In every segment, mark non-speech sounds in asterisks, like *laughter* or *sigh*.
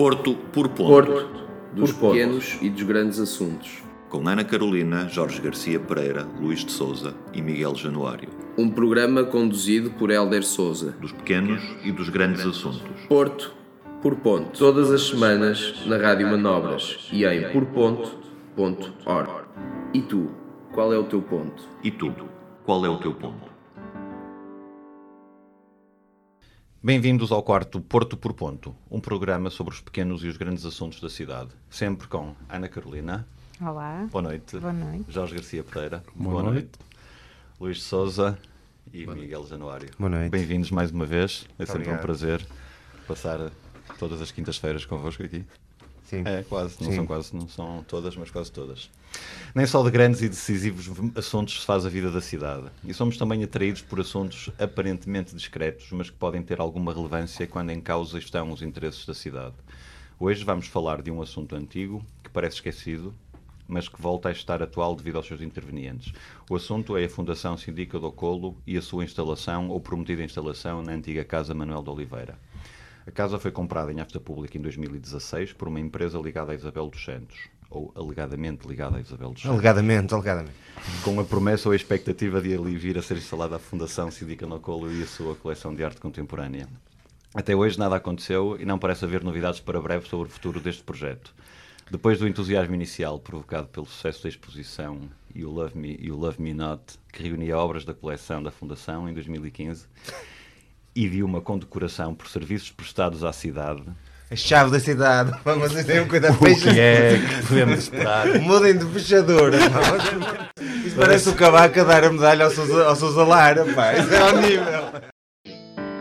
Porto por Ponto. Porto, dos Por pequenos e dos grandes assuntos. Com Ana Carolina, Jorge Garcia Pereira, Luís de Souza e Miguel Januário. Um programa conduzido por Hélder Souza. Dos pequenos e dos grandes assuntos. Porto por ponto. Todas as semanas na Rádio Manobras e em porponto.org. E tu, qual é o teu ponto? E tu, qual é o teu ponto? Bem-vindos ao quarto Porto por Ponto, um programa sobre os pequenos e os grandes assuntos da cidade. Sempre com Ana Carolina. Olá. Boa noite. Boa noite. Jorge Garcia Pereira. Boa noite. Luís de Souza e Miguel Januário. Boa noite. Bem-vindos mais uma vez. É sempre um obrigado. prazer passar todas as quintas-feiras convosco aqui. Sim. É, quase, não Sim. são quase, não são todas, mas quase todas. Nem só de grandes e decisivos assuntos se faz a vida da cidade. E somos também atraídos por assuntos aparentemente discretos, mas que podem ter alguma relevância quando em causa estão os interesses da cidade. Hoje vamos falar de um assunto antigo, que parece esquecido, mas que volta a estar atual devido aos seus intervenientes. O assunto é a Fundação Sindica do Colo e a sua instalação ou prometida instalação na antiga Casa Manuel de Oliveira. A casa foi comprada em afta pública em 2016 por uma empresa ligada a Isabel dos Santos, ou alegadamente ligada a Isabel dos Santos, Alegadamente, alegadamente. com a promessa ou a expectativa de ali vir a ser instalada a Fundação Sindica no Colo e a sua coleção de arte contemporânea. Até hoje nada aconteceu e não parece haver novidades para breve sobre o futuro deste projeto. Depois do entusiasmo inicial provocado pelo sucesso da exposição o Love Me, e o Love Me Not, que reunia obras da coleção da Fundação em 2015, e de uma condecoração por serviços prestados à cidade, A chave da cidade. *laughs* Vamos ter um cuidado. o que é que podemos esperar? *laughs* Mudem de fechadura. *laughs* Isso parece o cavaco a dar a medalha ao Sousa, ao Sousa Lara, pá. Isso é ao nível.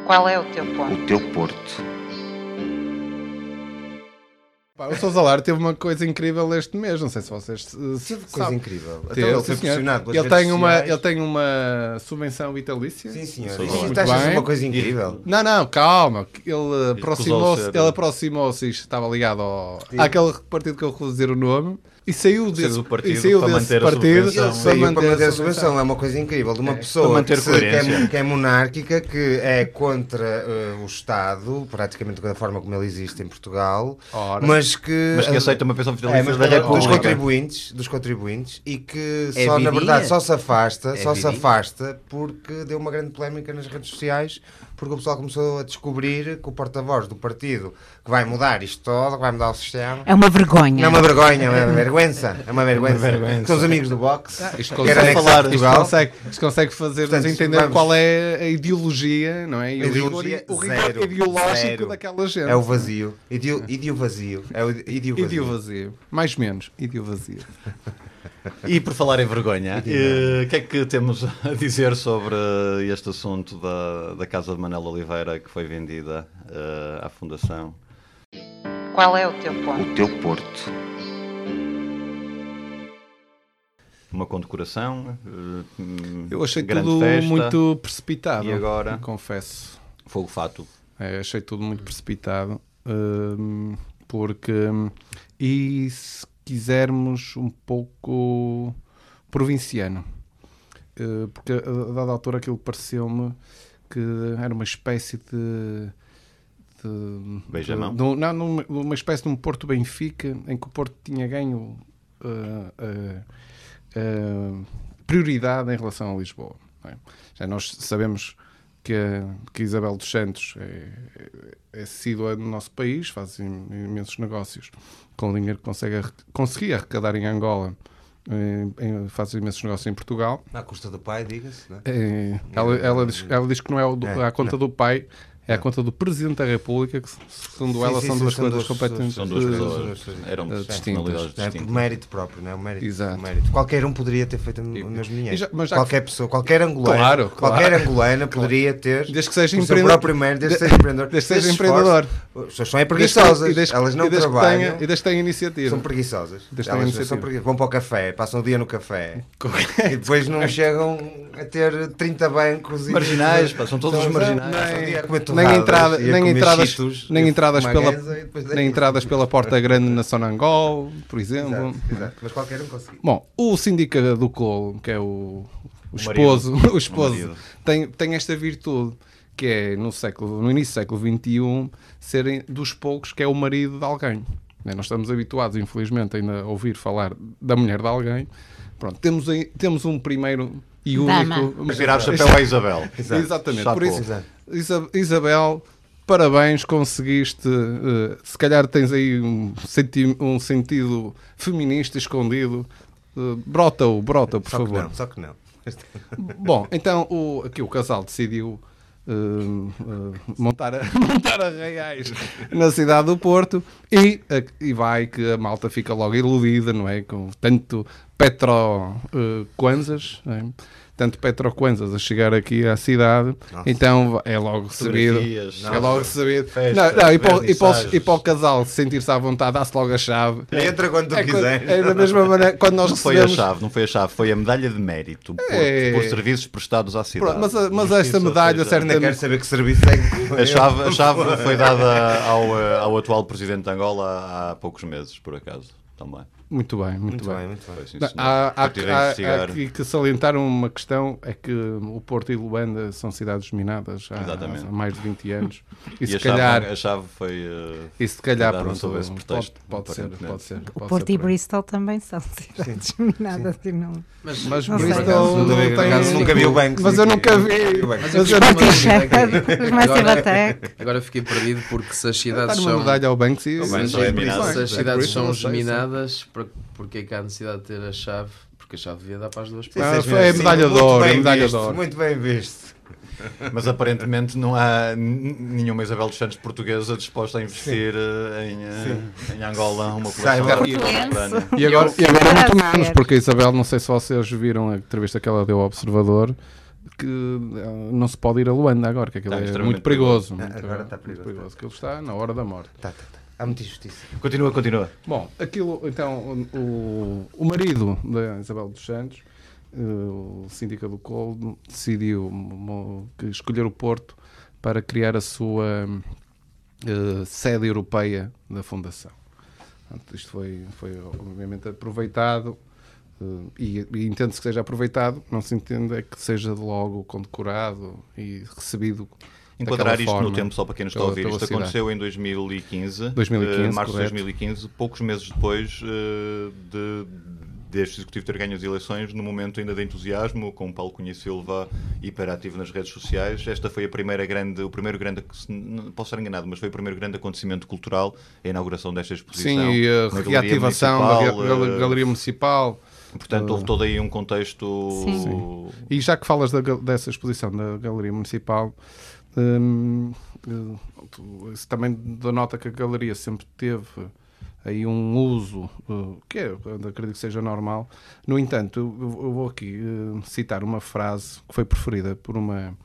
Qual é o teu ponto? O teu Porto. Pá, o Sousa Lar teve uma coisa incrível este mês, não sei se vocês uh, Teve coisa sabem. incrível. Então Teve, ele foi pressionado pelas ele tem, uma, ele tem uma subvenção vitalícia. Sim, senhor. Sousa Isso Lar. Muito bem. uma coisa incrível? Não, não, calma. Ele aproximou-se, ser- ele aproximou-se e estava ligado ao, àquele partido que eu recuso dizer o nome e saiu desse, do partido e saiu para desse manter a partido para manter a subvenção. É uma coisa incrível. De uma para pessoa que, se- que é, que é monárquica, que é contra eh, o Estado, praticamente da forma como ele existe em Portugal, Ora. mas que... Mas que aceita uma pensão É, vitalícia mas da dos República. contribuintes, dos contribuintes e que É só, na verdade, só se afasta, É só se afasta porque deu uma grande polémica nas redes sociais, porque o pessoal começou a descobrir que o porta-voz do partido que vai mudar isto todo, que vai mudar o sistema. É uma vergonha. Não é uma vergonha, é uma vergüenza. É uma vergüenza. São os amigos do box. Isto que era consegue, falar, isto consegue, isto consegue fazer-nos Portanto, entender vamos- qual é a ideologia, não é? E A ideologia, o rigor zero, ideológico zero. daquela gente. É o vazio. Idio, idio vazio. É o idio vazio. Idio vazio. Mais menos, idio vazio. E por falar em vergonha, eh, o que é que temos a dizer sobre este assunto da, da casa de Manela Oliveira que foi vendida eh, à Fundação? Qual é o teu ponto? O teu Porto. Uma condecoração? hum, Eu achei tudo festa, muito precipitado. E agora? Confesso. Fogo fato. É, achei tudo muito precipitado. hum, porque. E se quisermos um pouco provinciano. Eh, porque a dada altura aquilo pareceu-me que era uma espécie de. de Beijamão? de não, numa, uma espécie de um Porto Benfica em que o Porto tinha ganho eh, eh, eh, prioridade em relação a Lisboa. é? Já nós sabemos que, a- que Isabel dos Santos é, é, é assídua no nosso país, faz im- imensos negócios com o dinheiro que consegue, conseguia arrecadar em Angola, eh, em- faz imensos negócios em Portugal. À custa do pai, diga-se. não é? É, ela, ela, diz, ela diz que não é do- É, a conta do pai, é a conta do Presidente da República, que segundo Sim, ela sim, são sim, duas são coisas duas completamente São duas eh, pessoas. Eram eh, personalidades distintas. É, por mérito próprio, não é? O mérito. Exato. o mérito. Qualquer um poderia ter feito o mesmo dinheiro. Já- mas já qualquer pessoa, qualquer angolana, Claro, qualquer claro. angolana poderia ter Desde que seja o seu empreendedor. próprio mérito, desde que seja empreendedor. Desde que seja empreendedor. As pessoas são desde- preguiçosas, desde- elas não e desde que trabalham. tenha- E desde que tenha iniciativa. São preguiçosas. Que Elas iniciativa. são preguiçosas. Vão para o café, passam o dia no café e depois não chegam a ter 30 bancos e Marginais, pá, são todos os marginais. Nem, entrada, nem entradas, nem entradas pela, nem entradas pela porta grande na Sonangol, por exemplo. Exato, exato. Mas qualquer um conseguiu. Bom, o sindica do Colo, que é o, o O esposo, marido. *laughs* o esposo O tem, tem esta virtude, que é no, século, no início do século XXI serem dos poucos que é o marido de alguém. Né? Nós estamos habituados, infelizmente, ainda a ouvir falar da mulher de alguém. Pronto, temos, temos um primeiro e Dama. único. Virar o chapéu à Isabel. *laughs* Exatamente. Chapeau. Por isso, Exato. Isa- Isabel, parabéns, conseguiste. eh, se calhar tens aí um, senti- um sentido feminista escondido. Eh, brota-o, brota, por Só que favor. não, só que não. *laughs* Bom, então o, aqui o casal decidiu eh, eh, montar, a, *laughs* montar arraiais na cidade do Porto e, a- e vai que a malta fica logo iludida, não é? Com tanto Petro Kwanzas, não é? Tanto Petro Kwanzas a chegar aqui à cidade, então é logo. Fotografias. É logo. Festas, Não, não, e, para, o- e, para, e para o casal sentir-se à vontade, dá-se logo a chave. Entra quando tu É, quando- é da mesma maneira quando nós Não foi a recebemos. chave, não foi a chave, foi a medalha de mérito por, É. por serviços prestados à cidade. Pronto, mas, a- mas esta medalha, seja, Ainda certamente. quero saber que serviço é que A chave, a chave *laughs* foi dada ao, eh, ao atual presidente de Angola há poucos meses, por acaso. Também. Muito bem, muito, Muito bem. bem, muito bem. Sim, há, há, há- há que salientar uma questão: é que o Porto e Luanda são cidades minadas há, há mais de 20 anos. E, *laughs* E se a chave, calhar, a chave foi. eh, e se calhar pronto, pode, pode ser, pode ser. O pode Porto ser e. Bristol também são cidades minadas e não. Mas, Mas Não. Bristol não nunca vi- por tem. acaso, nunca vi o banco. Mas eu nunca vi. Mas eu nunca Agora- fiquei perdido porque se as cidades são. é. Se as cidades são sim. geminadas, porque é que há necessidade de ter a chave? Porque a chave devia dar para as duas pessoas. Ah, sim, foi a sim, medalha de ouro, a medalha de ouro. Muito bem visto. Mas aparentemente não há nenhuma Isabel dos Santos portuguesa disposta a investir eh, em, eh, em Angola uma coleção contemporânea. E agora, e agora muito menos, porque a Isabel, não sei se vocês viram a entrevista que ela deu ao Observador, que eh, não se pode ir a Luanda agora, que aquilo Está é muito perigoso. perigoso. muito, Agora está muito perigoso. Aquilo está na hora da morte. Tá, tá, tá. Há muita injustiça. Continua, continua. Bom, aquilo, então, o, o marido da Isabel dos Santos, eh, o síndica do Colo, decidiu escolher o Porto para criar a sua eh, sede europeia da Fundação. Portanto, isto foi, foi obviamente aproveitado eh, e, e entende-se que seja aproveitado, não se entende é que seja logo condecorado e recebido Enquadrar isto no forma tempo, só para quem nos está a ouvir. Isto cidade. aconteceu em 2015, 2015, eh, março de correto. 2015, poucos meses depois eh, de, deste Executivo ter ganho as eleições, no momento ainda de entusiasmo, com Paulo Cunha e Silva hiperativo nas redes sociais. Esta foi a primeira grande, o primeiro grande, posso estar enganado, mas foi o primeiro grande acontecimento cultural, a inauguração desta exposição. Sim, e a Galeria reativação da Municipal, ga- gal- eh, Galeria Municipal. Portanto, houve todo aí um contexto... Sim. E já que falas da dessa exposição da Galeria Municipal, hum, também denota que a Galeria sempre teve aí um uso eh, que é, acredito que seja normal. No entanto, eu, eu vou aqui eh, citar uma frase que foi preferida por uma,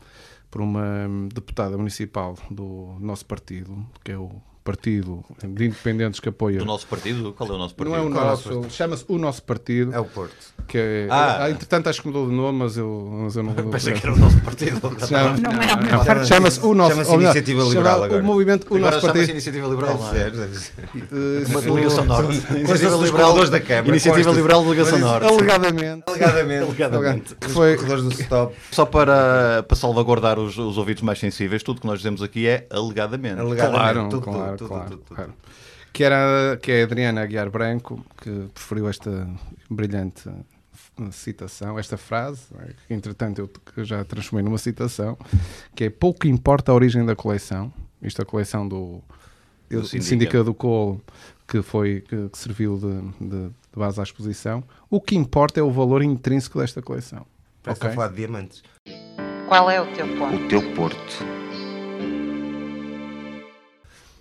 por uma hum, deputada municipal do nosso partido, que é o Partido de Independentes que apoia. Do nosso partido? Qual é o nosso partido? Não é o nosso, chama-se o nosso partido. É o Porto. Que é, Ah. ah, entretanto, acho que mudou de nome, mas eu, mas eu não vou. *laughs* Pensei que era o nosso partido. *laughs* Chama- Não é o não, meu não. Chama-se o nosso Chama-se Iniciativa chama Liberal O agora. movimento, o Agora nosso chama-se partido. Iniciativa Liberal, não é? Deve ser, deve ser. eh, Uma delegação norte. Iniciativa Liberal, da Câmara, Iniciativa. Liberal Delegação Norte. Alegadamente. Alegadamente. Alegadamente. Que foi, do stop. Só para, para salvaguardar os, os ouvidos mais sensíveis, tudo que nós dizemos aqui é alegadamente. Alegadamente. claro, Tudo, claro, tudo, claro, tudo, tudo. claro. Que, era, que é a Adriana Aguiar Branco, que preferiu esta brilhante citação, esta frase, é? que entretanto eu já transformei numa citação, que é pouco importa a origem da coleção, isto é a coleção do, Do do do Colo, que, foi, que, que serviu de, de- de base à exposição, o que importa é o valor intrínseco desta coleção. Parece Ok? a falar de diamantes. Qual é o teu ponto? O teu Porto.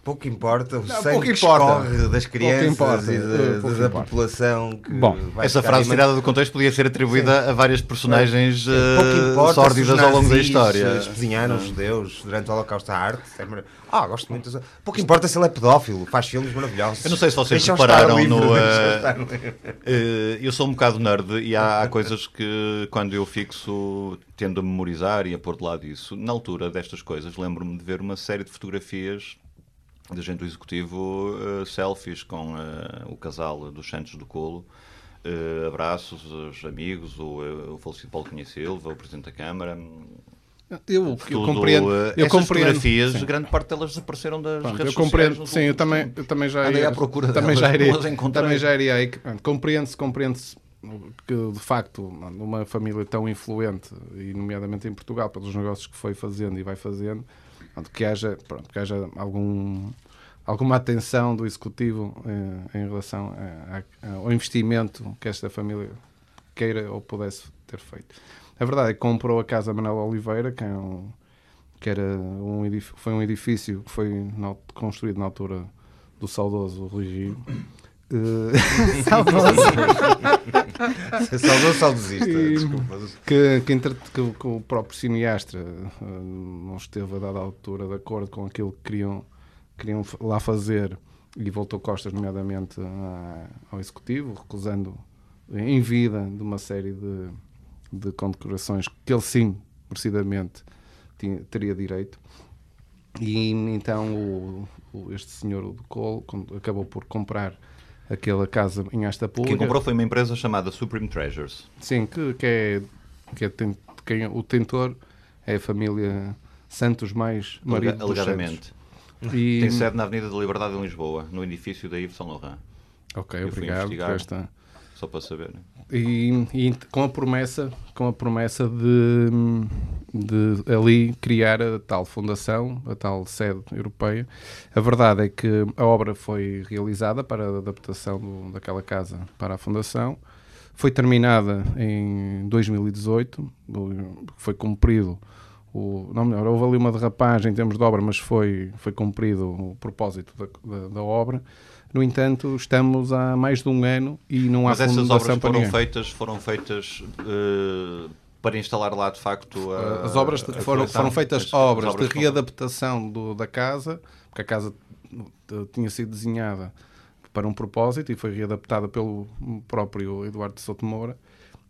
Pouco importa o Não, sangue que importa. escorre das crianças importa. e Eh, da, pouco da importa. população que Bom, vai Essa frase imen- tirada do contexto podia ser atribuída a várias personagens eh, importa sórdidas ao longo da história. eh, Espezinharam os judeus durante o Holocausto à arte. Marav- Ah, gosto muito. Pouco importa se ele é pedófilo, faz filmes maravilhosos. Eu não sei se vocês repararam livre, no, eh, livre. Eh, eu sou um bocado nerd e há, há coisas que quando eu fixo tendo a memorizar e a pôr de lado isso. Na altura destas coisas, lembro-me de ver uma série de fotografias de gente do executivo, eh, selfies com eh, o casal dos Santos do Colo, eh, abraços, os amigos, o, o falecido Paulo Cunha Silva, o Presidente da Câmara. Eu, eu Tudo, compreendo. eh, Eu compreendo. fotografias, sim. grande parte delas desapareceram das Pronto, redes eu compreendo, sociais. sim, eu também, eu também já Andei iria, à procura também delas, já iria, também já iria aí. Compreende-se, compreende-se que de facto numa família tão influente e nomeadamente em Portugal pelos negócios que foi fazendo e vai fazendo, que haja, pronto, que haja algum alguma atenção do executivo eh, em relação a- a- ao investimento que esta família queira ou pudesse ter feito. A verdade é que comprou a casa Manuel Oliveira, que, é um, que era um edifício, foi um edifício que foi na- construído na altura do saudoso Rui Rio. Eh, *laughs* Saudoso. Saudou saudosista, E- desculpa. que, que, entre- que- que o próprio cineasta eh, não esteve a dada altura de acordo com aquilo que queriam, queriam lá fazer e voltou costas, nomeadamente, à- ao executivo, recusando em vida de uma série de, de condecorações que ele sim, merecidamente, tinha- teria direito. E então o, o- este senhor, o de Cole, acabou por comprar aquela casa em asta pública. Quem comprou foi uma empresa chamada Supreme Treasures. Sim, que, que é, que é quem, o tentor é a família Santos mais marido alegadamente. E, *laughs* Tem sede na Avenida da Liberdade em Lisboa, no edifício da Yves Saint Laurent. ok, Eu obrigado por esta. Só para saber. E, e com a promessa, com a promessa de, de ali criar a tal fundação, a tal sede europeia. A verdade é que a obra foi realizada para a adaptação do- daquela casa para a fundação. Foi terminada em 2018, o- foi cumprido o, não melhor, houve ali uma derrapagem em termos de obra, mas foi, foi cumprido o propósito da, da, da obra. No entanto, estamos há mais de um ano e não há Mas essas obras foram feitas, foram feitas eh, para instalar lá de facto a, As obras de- foram, foram feitas As- as obras de readaptação do- da casa, porque a casa tinha sido desenhada para um propósito e foi readaptada pelo próprio Eduardo de Souto Moura.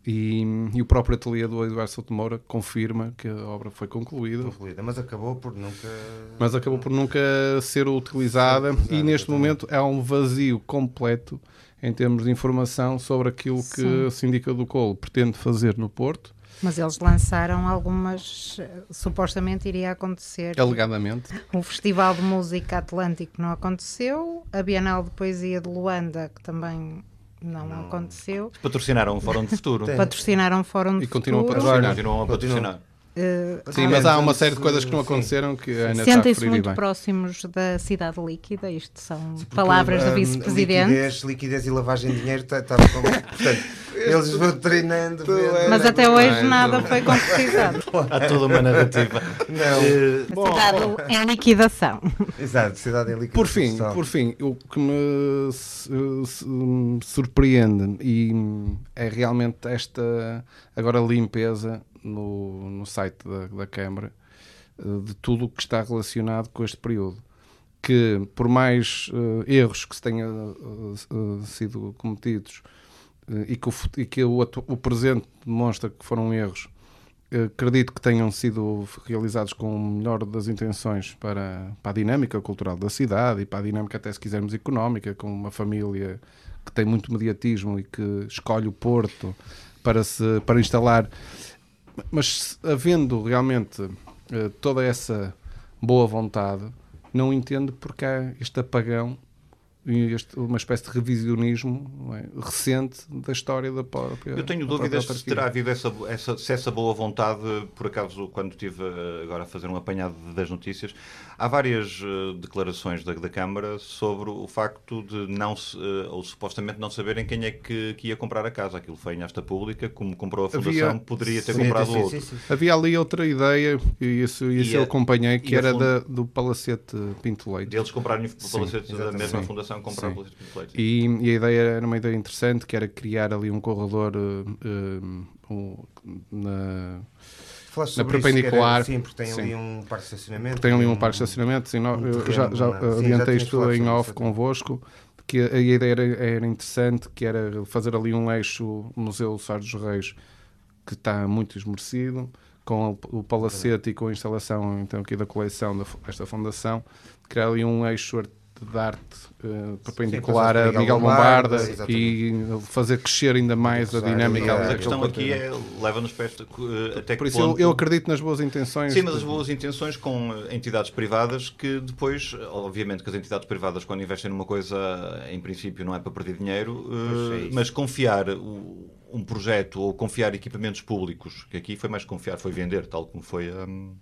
E, e o próprio ateliê do Eduardo Souto Moura confirma que a obra foi concluída, Concluída, Mas acabou por nunca. mas acabou por nunca ser utilizada Ser utilizada, e neste exatamente. momento há um vazio completo em termos de informação sobre aquilo que Sim. a Síndica do Colo pretende fazer no Porto, Mas eles lançaram algumas. Supostamente iria acontecer. alegadamente. O Festival de Música Atlântico não aconteceu. A Bienal de Poesia de Luanda, que também não, aconteceu. Patrocinaram o Fórum de Futuro. Patrocinaram o Fórum de E continuam a Futuro. patrocinar. Continuam a patrocinar. Eh, Sim, mas há uma série de coisas que não aconteceram que Sentem-se muito bem. próximos da cidade líquida. Isto são Porque, palavras do hum, Vice-Presidente. Liquidez, liquidez e lavagem de dinheiro está tá, como. Portanto, *laughs* eles vão treinando. vendo- Mas até hoje nada foi concretizado. *laughs* Há toda uma narrativa. *laughs* Não. Eh, A cidade em liquidação. Exato, cidade em liquidação. Por fim, por fim, o que me su- surpreende e é realmente esta agora limpeza no, no site da, da Câmara eh, de tudo o que está relacionado com este período. Que por mais eh, erros que se tenham eh, eh, sido cometidos e que, o, e que o, o presente demonstra que foram erros, acredito que tenham sido realizados com o melhor das intenções para, para a dinâmica cultural da cidade e para a dinâmica, até se quisermos, económica, com uma família que tem muito mediatismo e que escolhe o Porto para, se, para instalar. Mas havendo realmente eh, toda essa boa vontade, não entendo porque há este apagão este- uma espécie de revisionismo é, recente da história da própria. Eu tenho dúvidas se terá havido essa, essa, se essa boa vontade, por acaso, quando estive eh, agora a fazer um apanhado das notícias, há várias eh, declarações da, da Câmara sobre o facto de não se, eh, ou supostamente não saberem quem é que, que ia comprar a casa. Aquilo foi em esta pública, como comprou a Fundação, Havia- poderia ter Sim, comprado sim, outro. sim. Havia ali outra ideia, e isso, isso E eu acompanhei, que era da- do Palacete Pinto Leite. Deles comprarem o palacete da mesma fundação E, e a ideia era uma ideia interessante, que era criar ali um corredor eh, um, na, Falaste Na isso, perpendicular, que era- sim, porque tem ali sim. um parque de estacionamento. tem ali um um- parque de estacionamento. Sim, um eu terreno, já, já adiantei isto em off isso, convosco, que a, a ideia era, era interessante, que era fazer ali um eixo Museu Sárgio dos Reis, que está muito esmerecido, com o, o palacete e com a instalação então, aqui da coleção desta fundação, criar ali um eixo ar- de, arte uh, passou perpendicular a por Miguel Bombarda, e fazer crescer ainda mais a Necessário, dinâmica. é. Mas a questão aqui é, leva-nos para esta, eh, até Por que isso eu, ponto... eu acredito nas boas intenções. Sim, mas as boas intenções com eh, entidades privadas que depois, eh, obviamente que as entidades privadas quando investem numa coisa, em princípio não é para perder dinheiro, eh, é isso. mas confiar o- um projeto ou confiar equipamentos públicos, que aqui foi mais confiar, foi vender, tal como foi hum,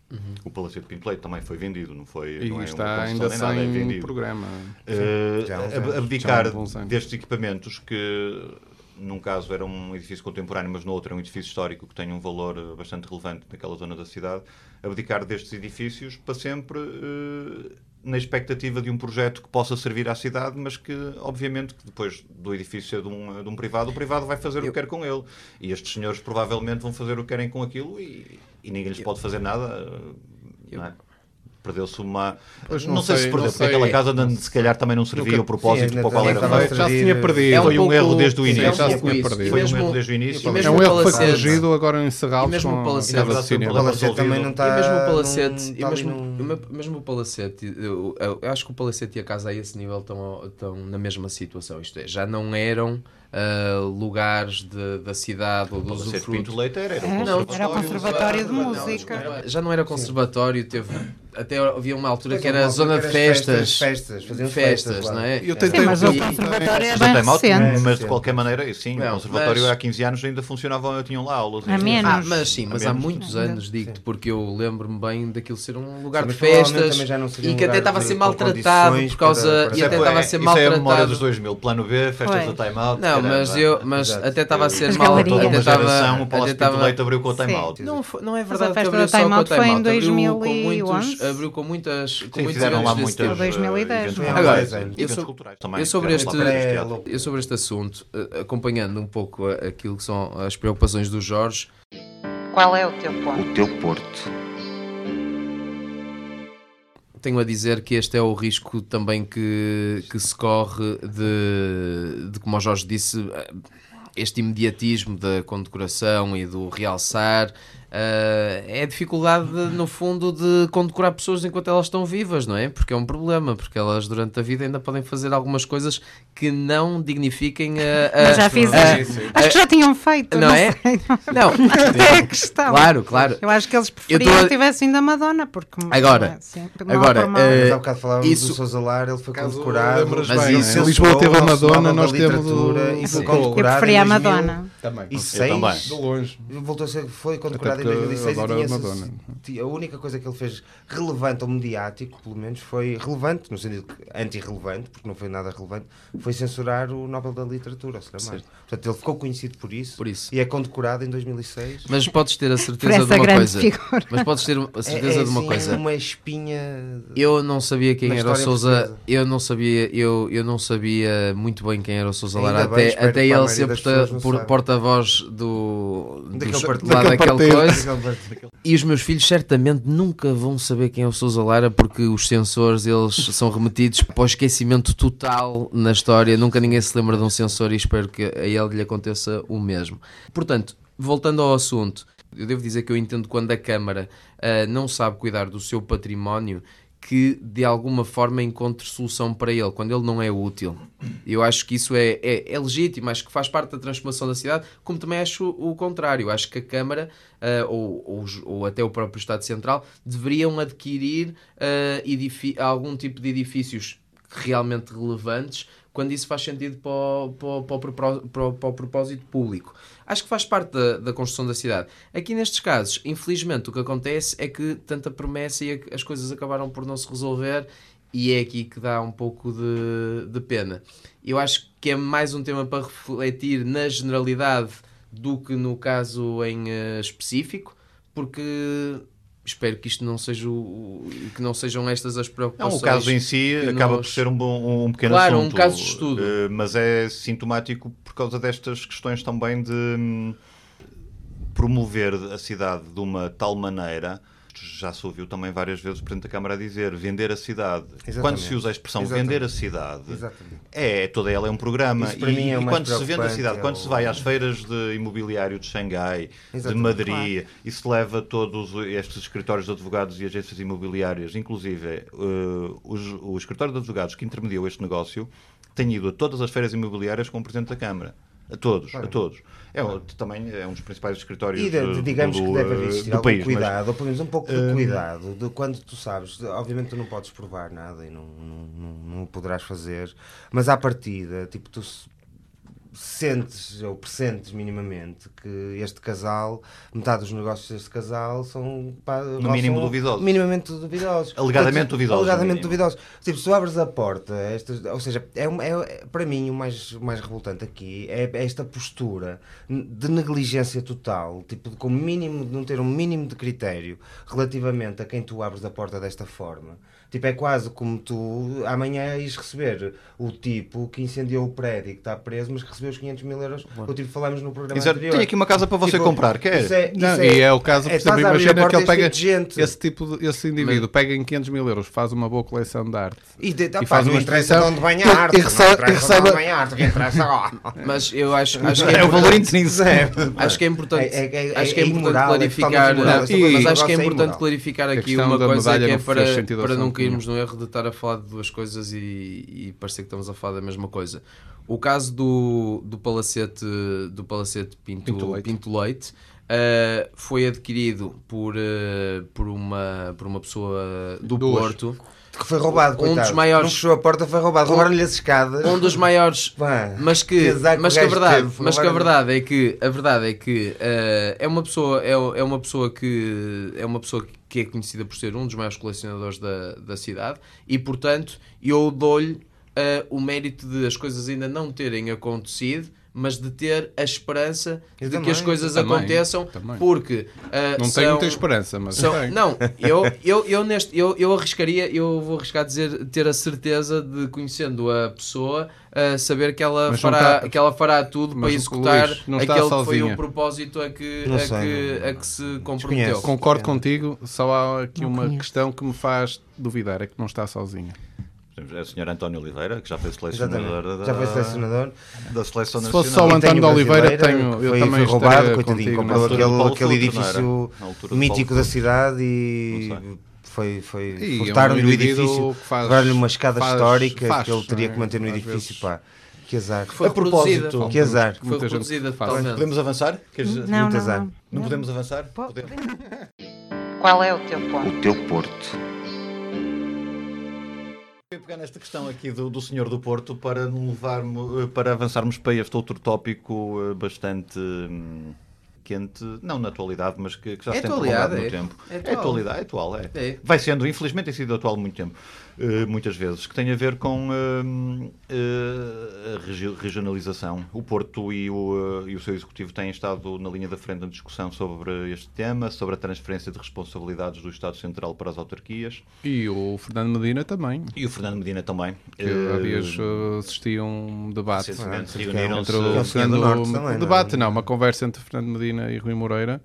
o Palacete Pinto Leite, também foi vendido, não foi E não é uma está ainda nada, é sem vendido. programa. Eh, Já uns ab- anos. abdicar Já anos. destes equipamentos que num caso era um edifício contemporâneo, mas no outro é um edifício histórico que tem um valor eh, bastante relevante naquela zona da cidade, abdicar destes edifícios para sempre eh, na expectativa de um projeto que possa servir à cidade, mas que obviamente que depois do edifício ser de um, de um privado, o privado vai fazer o que quer com ele. E estes senhores provavelmente vão fazer o que querem com aquilo e, e ninguém lhes pode fazer nada. eh, não é? Perdeu-se uma. Pois não, não sei, sei, se perdeu, porque sei. aquela casa não- se calhar também não servia Nunca- o propósito Sim, para o qual era estava a feito. Já se tinha perdido. É um Foi um erro desde o início. Já se tinha isso. perdido. Foi um erro desde o início. e É mesmo um o erro que foi Palacete- corrigido agora em E mesmo o Palacete- E verdade, Palacete também não está. E mesmo o Palacete, e mesmo, o Palacete, eu, eu acho que o Palacete e a casa a esse nível estão, estão na mesma situação, isto é, já não eram ah, lugares de- da cidade ou do usufruto. Pinto Leite era, era um É, conservatório. era o conservatório de música. Já não era conservatório, teve até havia uma altura que Pois, era uma zona de era festas, festas, faziam festas, festas não é? Eu tentei Sim, mas o conservatório é Mas bem recente. mas de qualquer maneira, sim, Não, o conservatório mas- há 15 anos ainda funcionava, tinham lá aulas. Há menos. Ah, mas sim, mas A há muitos anos, digo-te, porque eu lembro-me bem daquilo ser um lugar Sim, de festas também já não seria e que até estava a ser maltratado por causa. para- e até Isso é- estava a ser isso é a memória maltratado. dos 2000, plano B, festas Foi. da Time Out. Não, mas, eu, mas Exato. até estava a ser mal. Toda Até uma estava. geração, o Até Palácio Pinto estava Leite abriu com o Time Sim. Out. não, foi- não é verdade a que festa abriu só Time com o Out foi em Out. Abriu com 2011. muitos, abriu com muitas, com Sim, muitos fizeram lá muitas. tipo. 2010, eh, é? Agora, eu também, Eu sobre, fizeram este, eu sobre este assunto, eh, acompanhando um pouco a- aquilo que são as preocupações do Jorge, Qual é o teu ponto? O teu Porto. Tenho a dizer que este é o risco também que, que se corre de, de, como o Jorge disse, este imediatismo da condecoração e do realçar. Eh, é a dificuldade, no fundo, de condecorar pessoas enquanto elas estão vivas, não é? Porque é um problema, porque elas durante a vida ainda podem fazer algumas coisas que não dignifiquem a. a- já fizeram. a- Acho que já tinham feito. Não Não, é? sei. Não, *laughs* É a questão. claro, claro. Eu acho que eles preferiam a- que tivessem da Madonna, porque. Agora, há agora, mal. eh, Mas há bocado falávamos isso- do Sousa Lar, ele foi condecorado. Mas bem, isso- né? Lisboa teve a Madonna, nós temos o... e foi condecorado Eu preferia a em 2000 Madonna. Também. E seis, também. De longe. voltou a ser, foi condecorado em Até porque 2006 e tinha esse- Madonna. a única coisa que ele fez relevante ou mediático, pelo menos, foi relevante, no sentido que anti-relevante, porque não foi nada relevante, foi censurar o Nobel da Literatura, o Saramago. Portanto, ele ficou conhecido por isso, Por isso. e é condecorado em 2006. Mas podes ter a certeza de uma coisa. figura. Mas podes ter a É, certeza é, de uma assim, coisa. uma espinha... Eu não sabia quem era o Sousa. Eu não sabia, eu, eu não sabia muito bem quem era o Sousa Lara até, até ele ser das porta- porta-voz do, Daquele partido. lá Daquele daquele partido. E os meus filhos certamente nunca vão saber quem é o Sousa Lara porque os censores eles são remetidos para o esquecimento total na história. Nunca ninguém se lembra de um censor e espero que a ele lhe aconteça o mesmo. Portanto, voltando ao assunto, eu devo dizer que eu entendo quando a Câmara ah, não sabe cuidar do seu património que de alguma forma encontre solução para ele, quando ele não é útil. Eu acho que isso é, é, é legítimo, acho que faz parte da transformação da cidade, como também acho o contrário. Acho que a Câmara, ah, ou, ou, ou até o próprio Estado Central, deveriam adquirir edifi- algum tipo de edifícios realmente relevantes quando isso faz sentido para o, o- o para o- para o propósito público. Acho que faz parte da, da construção da cidade. Aqui nestes casos, infelizmente, o que acontece é que tanta promessa e a- as coisas acabaram por não se resolver e é aqui que dá um pouco de, de pena. Eu acho que é mais um tema para refletir na generalidade do que no caso em eh, específico, porque espero que isto não seja o, que não sejam estas as Não, preocupações. o caso em si acaba nós- por ser um, bom, um pequeno Claro, um assunto. caso de estudo. eh, mas é sintomático por causa destas questões também de hum, promover a cidade de uma tal maneira já se ouviu também várias vezes o Presidente da Câmara a dizer vender a cidade. Exatamente. Quando se usa a expressão Exatamente. vender a cidade, Exatamente. é, toda ela é um programa. E mim é e quando se vende a cidade, é quando o- se vai às feiras de imobiliário de Xangai, de. Madrid, e se leva todos estes escritórios de advogados e agências imobiliárias, inclusive eh, os, o escritório de advogados que intermediou este negócio, tem ido a todas as feiras imobiliárias com o Presidente da Câmara. A todos, a todos. É, um- também é um dos principais escritórios E de- eh, digamos do, que deve eh, existir algum país. mas- cuidado, ou pelo menos um pouco de Hum. cuidado, de quando tu sabes, obviamente tu não podes provar nada e não, não, não, não o poderás fazer, mas à partida, tipo, tu se- sentes ou pressentes minimamente que este casal, metade dos negócios deste casal são pá, No mínimo são duvidosos. Minimamente duvidosos. Alegadamente Portanto, duvidosos, Alegadamente duvidosos. Tipo, se tu abres a porta, estas, ou seja, é, é- para mim o mais, mais revoltante aqui é, é esta postura de negligência total, tipo, de, com mínimo, de não ter um mínimo de critério relativamente a quem tu abres a porta desta forma. Tipo, é quase como tu amanhã ires receber o tipo que incendiou o prédio e que está preso, mas que recebeu os 500 mil euros. O tipo falamos no programa Exato. anterior. Tenho aqui uma casa para você Tipo, comprar, quer? isso é- Não, isso e é o caso, por estás exemplo, imagina que ele pega tipo esse tipo de, esse indivíduo, pega em 500 mil euros, faz uma boa coleção de arte E, de, e pá, faz uma interessa de onde vem a arte, e recebe- e. *laughs* Mas eu acho, acho que é É o valor importante, intrínseco. *laughs* acho que é importante, É- é- é- acho que é é importante imoral, é clarificar, mas acho que é é importante clarificar aqui uma coisa que é para, para não cairmos no erro de estar a falar de duas coisas e, e parecer que estamos a falar da mesma coisa. O caso do, do palacete, do palacete Pinto, Pinto Leite. Pinto Leite eh, foi adquirido por, eh, por, uma, por uma pessoa do Duas. Porto. Que foi roubado, Um coitado. dos maiores- Não fechou a porta, foi roubado. Roubaram-lhe as escadas. um dos maiores Pá, mas que mas que a verdade teve, mas que a verdade é que a verdade é que eh, é uma pessoa é, é uma pessoa que é uma pessoa que é conhecida por ser um dos maiores colecionadores da, da cidade e portanto eu dou-lhe eh, o mérito de as coisas ainda não terem acontecido mas de ter a esperança Eu de que também, as coisas também, aconteçam também. porque eh, Não são, tenho muita esperança, mas são- tenho. não, *laughs* eu, eu, eu, neste, eu, eu arriscaria, eu vou arriscar dizer, ter a certeza de, conhecendo a pessoa, a saber que ela, Mas fará, tá- que ela fará tudo para o executar Luís está aquele que foi o propósito a que, Não a sei, que, não- a que se comprometeu. Concordo É. contigo, só há aqui Não uma conheço. questão que me faz duvidar, é que não está sozinha. É o Sr. António Oliveira, que já foi selecionador da, Já foi selecionador. da seleção Se nacional. fosse só o António Oliveira, tenho, eu foi, também foi roubado, coitadinho. Comprou aquele, aquele edifício mítico da cidade e foi, foi é um furtaram-lhe o edifício. que Levaram-lhe uma escada faz- histórica faz, que ele teria é? que manter no edifício. Pá. Que azar. Foi a propósito, que azar. Foi Muita gente reproduzida faz. totalmente. Podemos avançar? Não, não, não. Não podemos avançar? Qual é o teu ponto? O teu Porto. Pegar nesta questão aqui do, do Senhor do Porto para, levar para avançarmos para este outro tópico eh, bastante hum, quente, não na atualidade, mas que, que já É se tem atualidade, no é. tempo. É É atual. atualidade, é atual, é. É. Vai sendo, infelizmente tem sido atual muito tempo, eh, muitas vezes, que tem a ver com hum, eh, a regi- regionalização. O Porto e o, eh, e o seu executivo têm estado na linha da frente na discussão sobre este tema, sobre a transferência de responsabilidades do Estado Central para as autarquias. E o Fernando Medina também. E o Fernando Medina também. Que há dias assisti a um debate recentemente Ah, reuniram-se. um debate, não, uma conversa entre Fernando Medina e Rui Moreira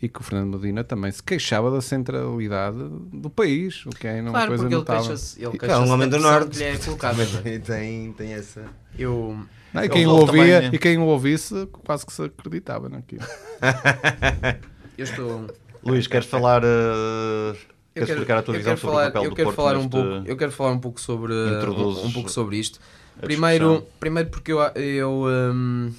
e que o Fernando Medina também se queixava da centralidade do país, o que é uma Claro, coisa porque ele queixa-se ele É queixa um homem do Norte. que lhe é colocada. E tem, tem essa. Eu, Não, e quem o ouvia também, né? e quem o ouvisse quase que se acreditava naquilo. eu estou... Luís, queres falar? uh, Eu queres explicar a tua eu visão quero sobre falar, o papel eu do quero Porto falar um pouco, eu quero falar um pouco sobre um, um pouco sobre isto. Primeiro, primeiro porque eu, eu hum,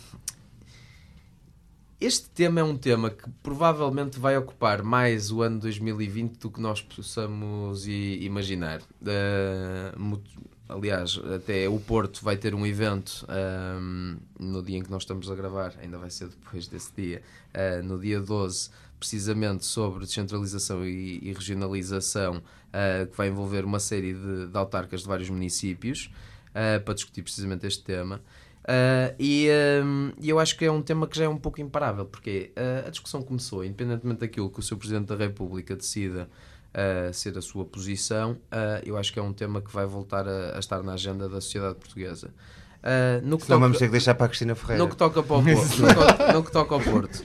este tema é um tema que provavelmente vai ocupar mais o ano 2020 do que nós possamos imaginar. Uh, aliás, até o Porto vai ter um evento hum, no dia em que nós estamos a gravar, ainda vai ser depois desse dia, uh, no dia 12, precisamente sobre descentralização e, e regionalização, uh, que vai envolver uma série de, de autarcas de vários municípios. Para discutir precisamente este tema. Uh, e um, eu acho que é um tema que já é um pouco imparável, porque uh, a discussão começou, independentemente daquilo que o Sr. Presidente da República decida uh, ser a sua posição, eu acho que é um tema que vai voltar a, a estar na agenda da sociedade portuguesa. Uh, no que Senão toca- vamos ter que deixar para a Cristina Ferreira. no que toca para o Porto, no que toca- no que toca ao Porto,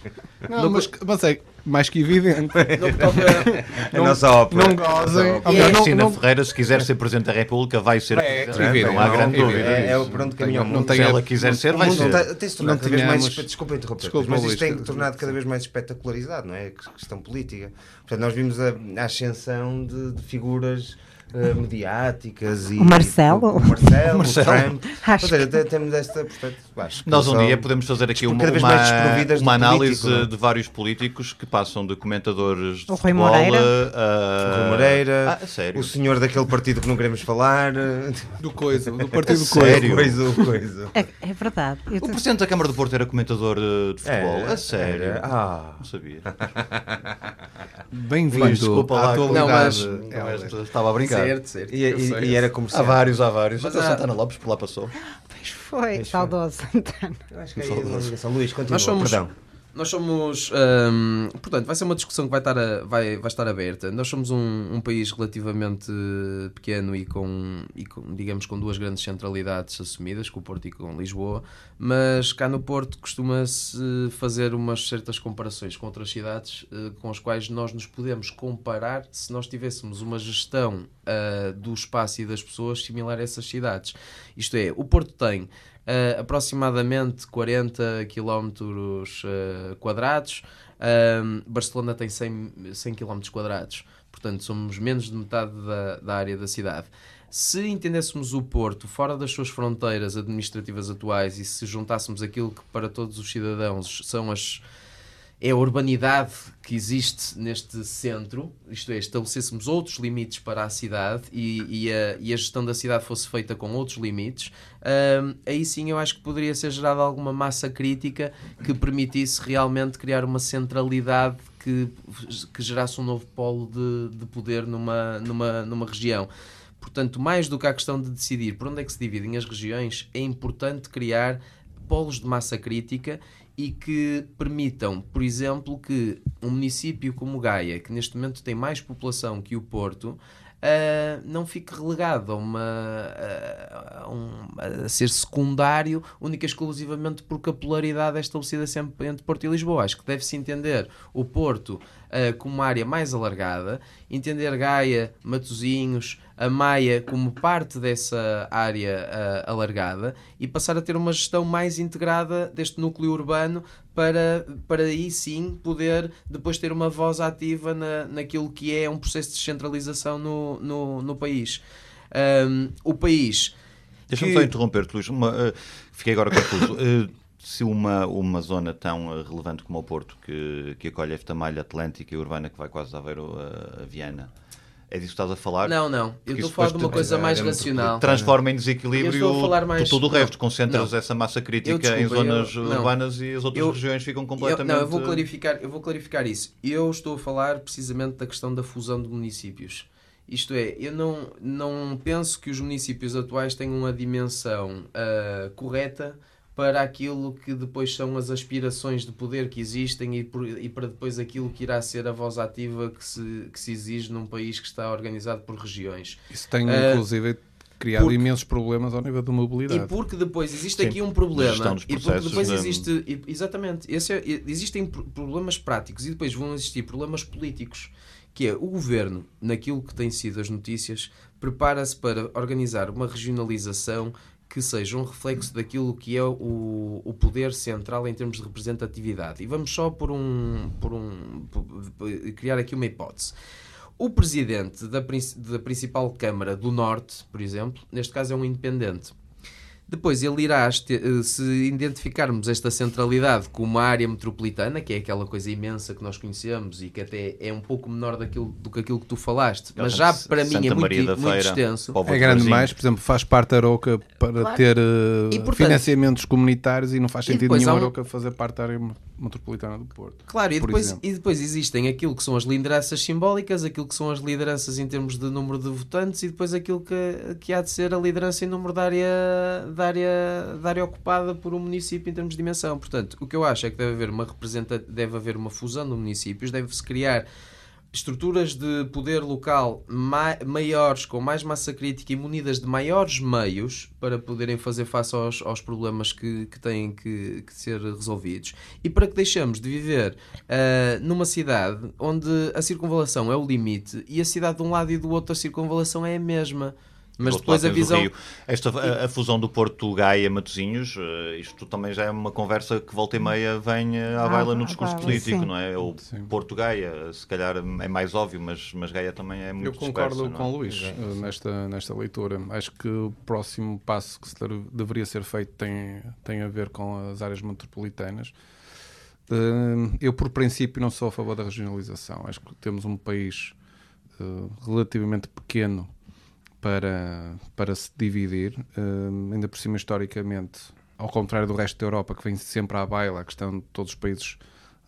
Não, No mas, mas é mais que evidente. no que toca, a nossa ópera. Não gozem. E a não- Cristina não- Ferreira, se quiser ser Presidente da República, vai ser É, Presidente. evidente, não há grande não, dúvida. É, é o pronto caminho ao Não mundo. tem- Se ela quiser ser, vai ser. tem-se tornado Não cada vez mais. Desculpa interromper, mas isto tem tornado cada vez mais espetacularizado, não é? Que- Questão política. Portanto, nós vimos a, a ascensão de, figuras mediáticas e. O Marcelo. O Marcelo, *laughs* Marcelo. o Trump. Acho Ou seja, te- temos esta. Portanto, acho que Nós um dia podemos fazer aqui uma, desprovidas uma, uma político, análise não é? de vários políticos que passam de comentadores de O Rui futebol Moreira. a... O Rui Moreira, Ah, o senhor daquele partido que não queremos falar. eh, Do coisa, do partido A coisa. Coisa, coisa. É, é verdade. Eu O te- Presidente da Câmara do Porto era comentador eh, de futebol? Era, a sério? Ah. Não sabia. *laughs* Bem-vindo Desculpa lá, à Não, atualidade. mas- Não, Helder. esta- estava a brincar. certo, certo. E, eu e- e era Há comercial. vários, há vários. Mas Até há- Santana Lopes por lá passou. Pois foi, saudoso *laughs* Santana. Eu acho que é uma ligação. Luís, continua. Nós somos- Perdão. Nós somos, hum, portanto, vai ser uma discussão que vai estar, a- vai, vai estar aberta. Nós somos um, um país relativamente pequeno e com, e com, digamos, com duas grandes centralidades assumidas, com o Porto e com Lisboa, mas cá no Porto costuma-se fazer umas certas comparações com outras cidades eh, com as quais nós nos podemos comparar se nós tivéssemos uma gestão ah, do espaço e das pessoas similar a essas cidades. Isto é, o Porto tem uh, aproximadamente 40 km uh, quadrados, Barcelona tem 100, 100 km quadrados, portanto somos menos de metade da, da área da cidade. Se entendêssemos o Porto fora das suas fronteiras administrativas atuais e se juntássemos aquilo que para todos os cidadãos são as é a urbanidade que existe neste centro, isto é, estabelecêssemos outros limites para a cidade e, e, a, e a gestão da cidade fosse feita com outros limites, hum, aí sim eu acho que poderia ser gerada alguma massa crítica que permitisse realmente criar uma centralidade que, que gerasse um novo polo de, de poder numa, numa, numa região. Portanto, mais do que a questão de decidir por onde é que se dividem as regiões, é importante criar polos de massa crítica e que permitam, por exemplo, que um município como Gaia, que neste momento tem mais população que o Porto, ah, não fique relegado a, uma, a, a um- a ser secundário única e exclusivamente porque a polaridade é estabelecida sempre entre Porto e Lisboa. Acho que deve-se entender o Porto ah, como uma área mais alargada, entender Gaia, Matosinhos, a Maia como parte dessa área ah, alargada e passar a ter uma gestão mais integrada deste núcleo urbano para, para aí sim poder depois ter uma voz ativa na, naquilo que é um processo de descentralização no, no, no país. Ahm, o país. Deixa-me que- só interromper-te, Luís. Uma, eh, fiquei agora confuso. Eh, se uma, uma zona tão relevante como o Porto, que, que acolhe esta malha atlântica e urbana que vai quase de Aveiro a, a Viana, é disso que estás a falar? Não, não. Eu estou a falar de uma coisa é, mais racional. Transforma em Eu desequilíbrio mais- todo o não, resto. Concentras não. essa massa Eu, crítica desculpa, em zonas eu- não. urbanas e as outras Eu- regiões ficam Eu, completamente... não, eu vou, clarificar, eu vou clarificar isso. Eu estou a falar precisamente da questão da fusão de municípios. Isto é, eu não, não penso que os municípios atuais tenham uma dimensão ah, correta para aquilo que depois são as aspirações de poder que existem e, por- e para depois aquilo que irá ser a voz ativa que se, que se exige num país que está organizado por regiões. Isso tem, Ah, inclusive, criado porque- imensos problemas ao nível da E mobilidade. porque depois existe Sim, aqui um problema. E porque depois de- existe. e- Exatamente. Esse é- e- existem pro- problemas práticos e depois vão existir problemas políticos. Que é o governo, naquilo que tem sido as notícias, prepara-se para organizar uma regionalização que seja um reflexo daquilo que é o, o poder central em termos de representatividade. E vamos só por um, por um por- por- criar aqui uma hipótese. O presidente da, da principal Câmara do Norte, por exemplo, neste caso é um independente. Depois ele irá, eh, se identificarmos esta centralidade como uma área metropolitana, que é aquela coisa imensa que nós conhecemos e que até é um pouco menor daquilo, do que aquilo que tu falaste, mas já para mim Santa é muito, Maria muito extenso. É de grande mais, por exemplo, faz parte da Aroca para Claro. ter eh, E, portanto- financiamentos comunitários e não faz sentido nenhum um- Aroca fazer parte da área metropolitana do Porto. Claro, e depois, exemplo. e depois existem aquilo que são as lideranças simbólicas, aquilo que são as lideranças em termos de número de votantes e depois aquilo que, que há de ser a liderança em número da área, da, área, da área ocupada por um município em termos de dimensão. Portanto, o que eu acho é que deve haver uma representa deve haver uma fusão de municípios, deve-se criar estruturas de poder local ma maiores, com mais massa crítica e munidas de maiores meios para poderem fazer face aos, aos problemas que, que têm que, que, ser resolvidos e para que deixemos de viver uh, numa cidade onde a circunvalação é o limite e a cidade de um lado e do outro a circunvalação é a mesma. Mas depois a visão. Esta, a, a, fusão do Porto Gaia Matosinhos, uh, isto também já é uma conversa que volta e meia vem à ah, baila no discurso baila, político, sim. não é? O sim. Porto Gaia, se calhar é mais óbvio, mas, mas Gaia também é muito Eu concordo com o Luís é? nesta, nesta leitura. Acho que o próximo passo que se deveria ser feito tem, tem a ver com as áreas metropolitanas. Eu, por princípio, não sou a favor da regionalização. Acho que temos um país relativamente pequeno para, para se dividir, uh, ainda por cima historicamente, ao contrário do resto da Europa, que vem sempre à baila, a questão de todos os países,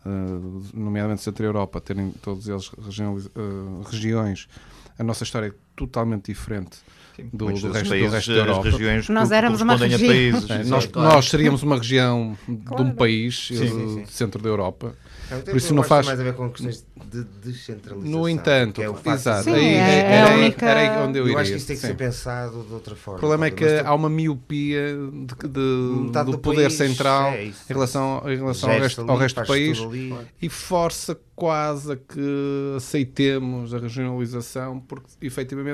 uh, nomeadamente Centro Europa, terem todos eles uh, regiões, a nossa história totalmente diferente do, do, resto, países, do resto da Europa. Regiões nós éramos uma região. É, nós, nós seríamos uma região claro. de um país, sim, sim, sim. centro da Europa, é, Por isso não faz mais a ver com questões de descentralização. No entanto, é o exato, Sim, aí, é, é, era, única... era aí onde eu, eu iria. acho que isso tem que sim. ser pensado de outra forma. O problema é que há uma miopia de, de do, do, poder país, central é em relação, em relação ao resto, ali, ao resto do país e força quase a que aceitemos a regionalização, porque efetivamente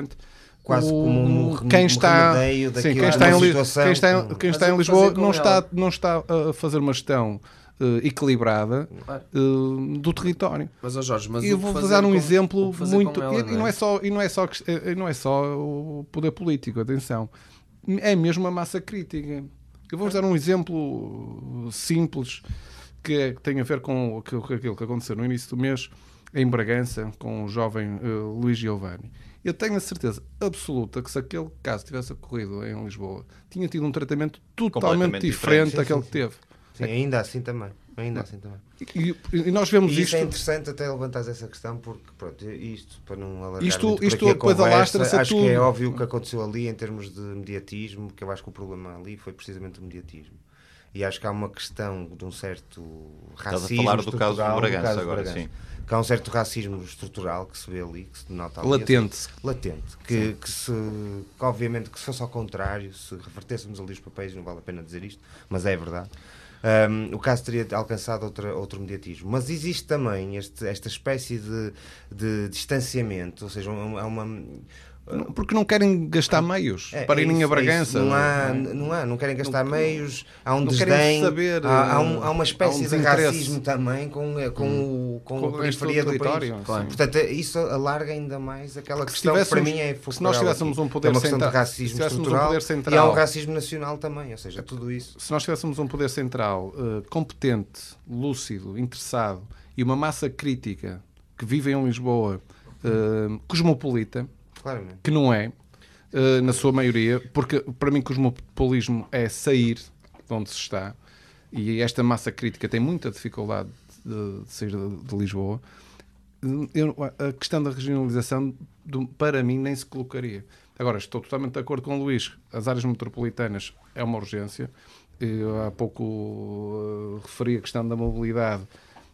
quase como um, quem está, sim, quem está, em, quem está, em, quem está em Lisboa não está, não está a fazer uma gestão uh, equilibrada uh, do território. Mas, oh Jorge, mas eu vou dar um com, exemplo muito. Ela, e, não é? é só, e, não é só, e não é só o poder político, atenção. É mesmo a massa crítica. Eu vou-vos dar um exemplo simples que, é, que tem a ver com, com aquilo que aconteceu no início do mês em Bragança com o jovem uh, Luís Giovanni. Eu tenho a certeza absoluta que se aquele caso tivesse ocorrido em Lisboa, tinha tido um tratamento totalmente diferente daquele que teve. Sim, ainda assim também. Ainda assim também. E, e nós vemos e isto. é interessante até levantar essa questão, porque pronto, isto para não alargar isto, muito isto depois alastra-se Acho tudo. que é óbvio o que aconteceu ali em termos de mediatismo, que eu acho que o problema ali foi precisamente o mediatismo. E acho que há uma questão de um certo racismo. Estás a falar do caso do Bragança caso agora, Bragança. sim. Que há um certo racismo estrutural que se vê ali, que se nota ali. Latente. Assim, latente. Que, que, se, que obviamente que se fosse ao contrário, se revertêssemos ali os papéis, não vale a pena dizer isto, mas é verdade um, o caso teria alcançado outra, outro mediatismo. Mas existe também este, esta espécie de, de distanciamento, ou seja, há uma, porque não querem gastar meios é, para é irem a Bragança. Não há, não há, não querem gastar não, meios, há um desdém, saber, há, há, um, há, uma espécie um de racismo também com, eh, com, hum. o, com, com a periferia do país. Claro. Portanto, isso alarga ainda mais aquela questão que para mim é Se nós tivéssemos um poder é uma questão central, de racismo estrutural um poder central, e há um racismo nacional também, ou seja, tudo isso. Se nós tivéssemos um poder central uh, competente, lúcido, interessado e uma massa crítica que vive em Lisboa, uh, cosmopolita, Claramente. que não é, uh, na sua maioria, porque para mim cosmopolismo é sair de onde se está e esta massa crítica tem muita dificuldade de, de sair de, de Lisboa. Eu, a questão da regionalização, para mim, nem se colocaria. Agora, estou totalmente de acordo com o Luís. As áreas metropolitanas é uma urgência. Eu há pouco uh, referi a questão da mobilidade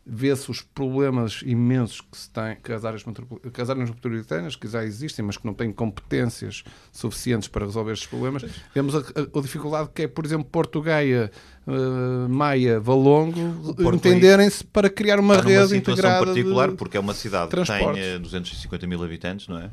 vê-se os problemas imensos que, se tem, que, as áreas que as áreas metropolitanas, que já existem, mas que não têm competências suficientes para resolver estes problemas. Vemos a, a, a dificuldade que é, por exemplo, Porto Gaia, uh, Maia, Valongo, entenderem-se para criar uma rede integrada. particular, porque é uma cidade que tem 250 mil habitantes, não é?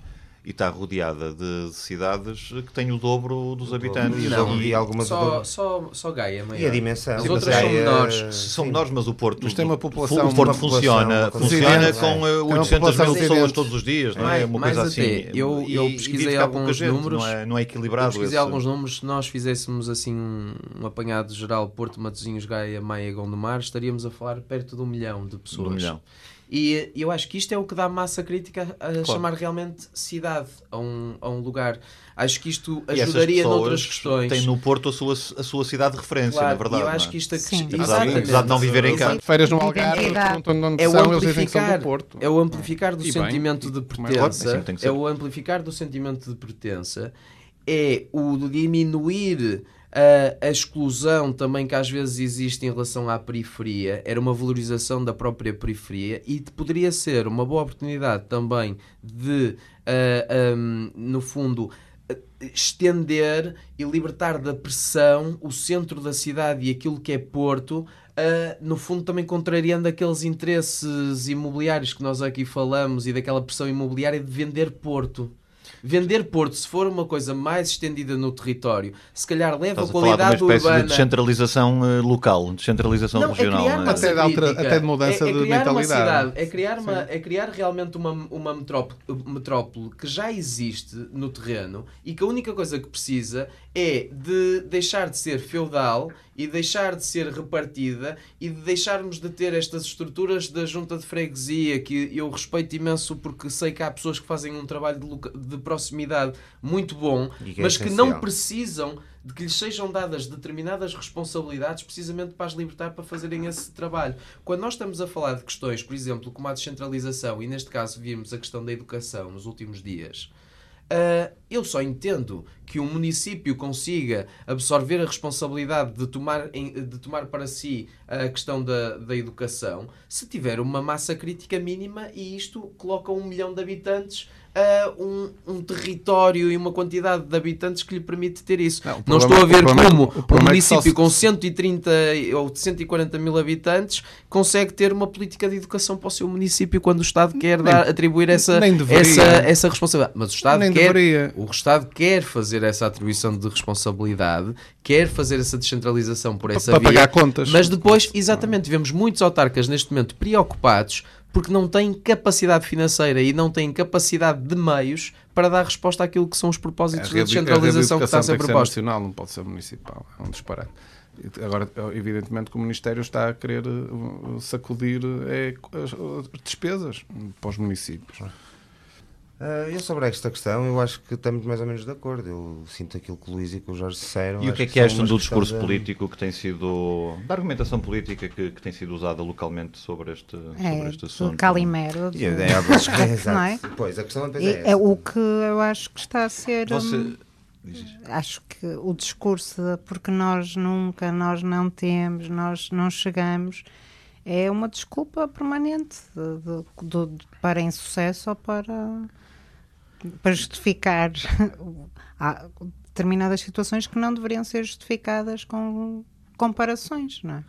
E está rodeada de cidades que têm o dobro dos habitantes. Não, e, e algumas só, só, só Gaia, E a dimensão. As outras Gaia, são menores. São menores, mas o Porto, mas tem uma população, o Porto funciona, funciona com é. 800 mil pessoas todos os dias, não é? Uma coisa assim. Eu, eu pesquisei alguns gente, números. Não é, não é equilibrado. pesquisei esse... alguns números. Se nós fizéssemos assim um apanhado geral Porto, Matosinhos, Gaia, Maia, Gondomar, estaríamos a falar perto de um milhão de pessoas. Um milhão. E eu acho que isto é o que dá massa crítica a claro. chamar realmente cidade a um, a um lugar. Acho que isto ajudaria noutras questões. Tem no Porto a sua, a sua cidade de referência, claro, na verdade. eu acho é? que isto apesar de não viverem cá. Feiras no Algarve, é o amplificar, é o amplificar do e sentimento bem, de pertença. É o amplificar do sentimento de pertença. É o diminuir a, a exclusão também que às vezes existe em relação à periferia, era uma valorização da própria periferia e poderia ser uma boa oportunidade também de, uh, um, no fundo, estender e libertar da pressão o centro da cidade e aquilo que é Porto, uh, no fundo também contrariando aqueles interesses imobiliários que nós aqui falamos e daquela pressão imobiliária de vender Porto. Vender Porto, se for uma coisa mais estendida no território, se calhar leva Estás a qualidade a falar de uma espécie urbana. de descentralização eh, local, descentralização Não, regional. é uma é? Até de crítica. até de mudança é, é de mentalidade. cidade, é criar, uma, é criar realmente uma, uma metrópole, metrópole que já existe no terreno e que a única coisa que precisa é de deixar de ser feudal e deixar de ser repartida e de deixarmos de ter estas estruturas da junta de freguesia que eu respeito imenso porque sei que há pessoas que fazem um trabalho de, proximidade muito bom, que é mas que não essencial. precisam de que lhes sejam dadas determinadas responsabilidades precisamente para as libertar para fazerem esse trabalho. Quando nós estamos a falar de questões, por exemplo, como a descentralização, e neste caso vimos a questão da educação nos últimos dias, ah, eu só entendo que um município consiga absorver a responsabilidade de tomar, de tomar para si a questão da, da educação se tiver uma massa crítica mínima e isto coloca um milhão de habitantes a um, um território e uma quantidade de habitantes que lhe permite ter isso. Não, o Não, problema- estou a ver o problema é como um problema é município se- com 130 ou 140 mil habitantes consegue ter uma política de educação para o seu município quando o Estado quer Nem- dar, atribuir essa, essa, essa responsabilidade. Mas o Estado Nem quer deveria. o Estado quer fazer essa atribuição de responsabilidade, quer fazer essa descentralização por essa para via, pagar contas. mas depois, exatamente, vemos muitos autarcas neste momento preocupados porque não têm capacidade financeira e não têm capacidade de meios para dar resposta àquilo que são os propósitos da descentralização que está a ser proposta. tem que ser nacional, não pode ser municipal. É um disparate. Agora, evidentemente, que o Ministério está a querer uh, sacudir é, as, as despesas para os municípios. Ah, eu sobre esta questão, eu acho que estamos mais ou menos de acordo. Eu sinto aquilo que o Luís e que o Jorge disseram. E o que é que acham do discurso de- político que tem sido. da argumentação política que, que tem sido usada localmente sobre este, sobre É, este do assunto? Calimero. E é, é, *laughs* é. Não é? Pois, a questão é é essa. o que eu acho que está a ser. hum, Você. isso. acho que o discurso de porque nós nunca, nós não temos, nós não chegamos, é uma desculpa permanente de- de- de- para insucesso ou para, para justificar *laughs* há determinadas situações que não deveriam ser justificadas com comparações, não é?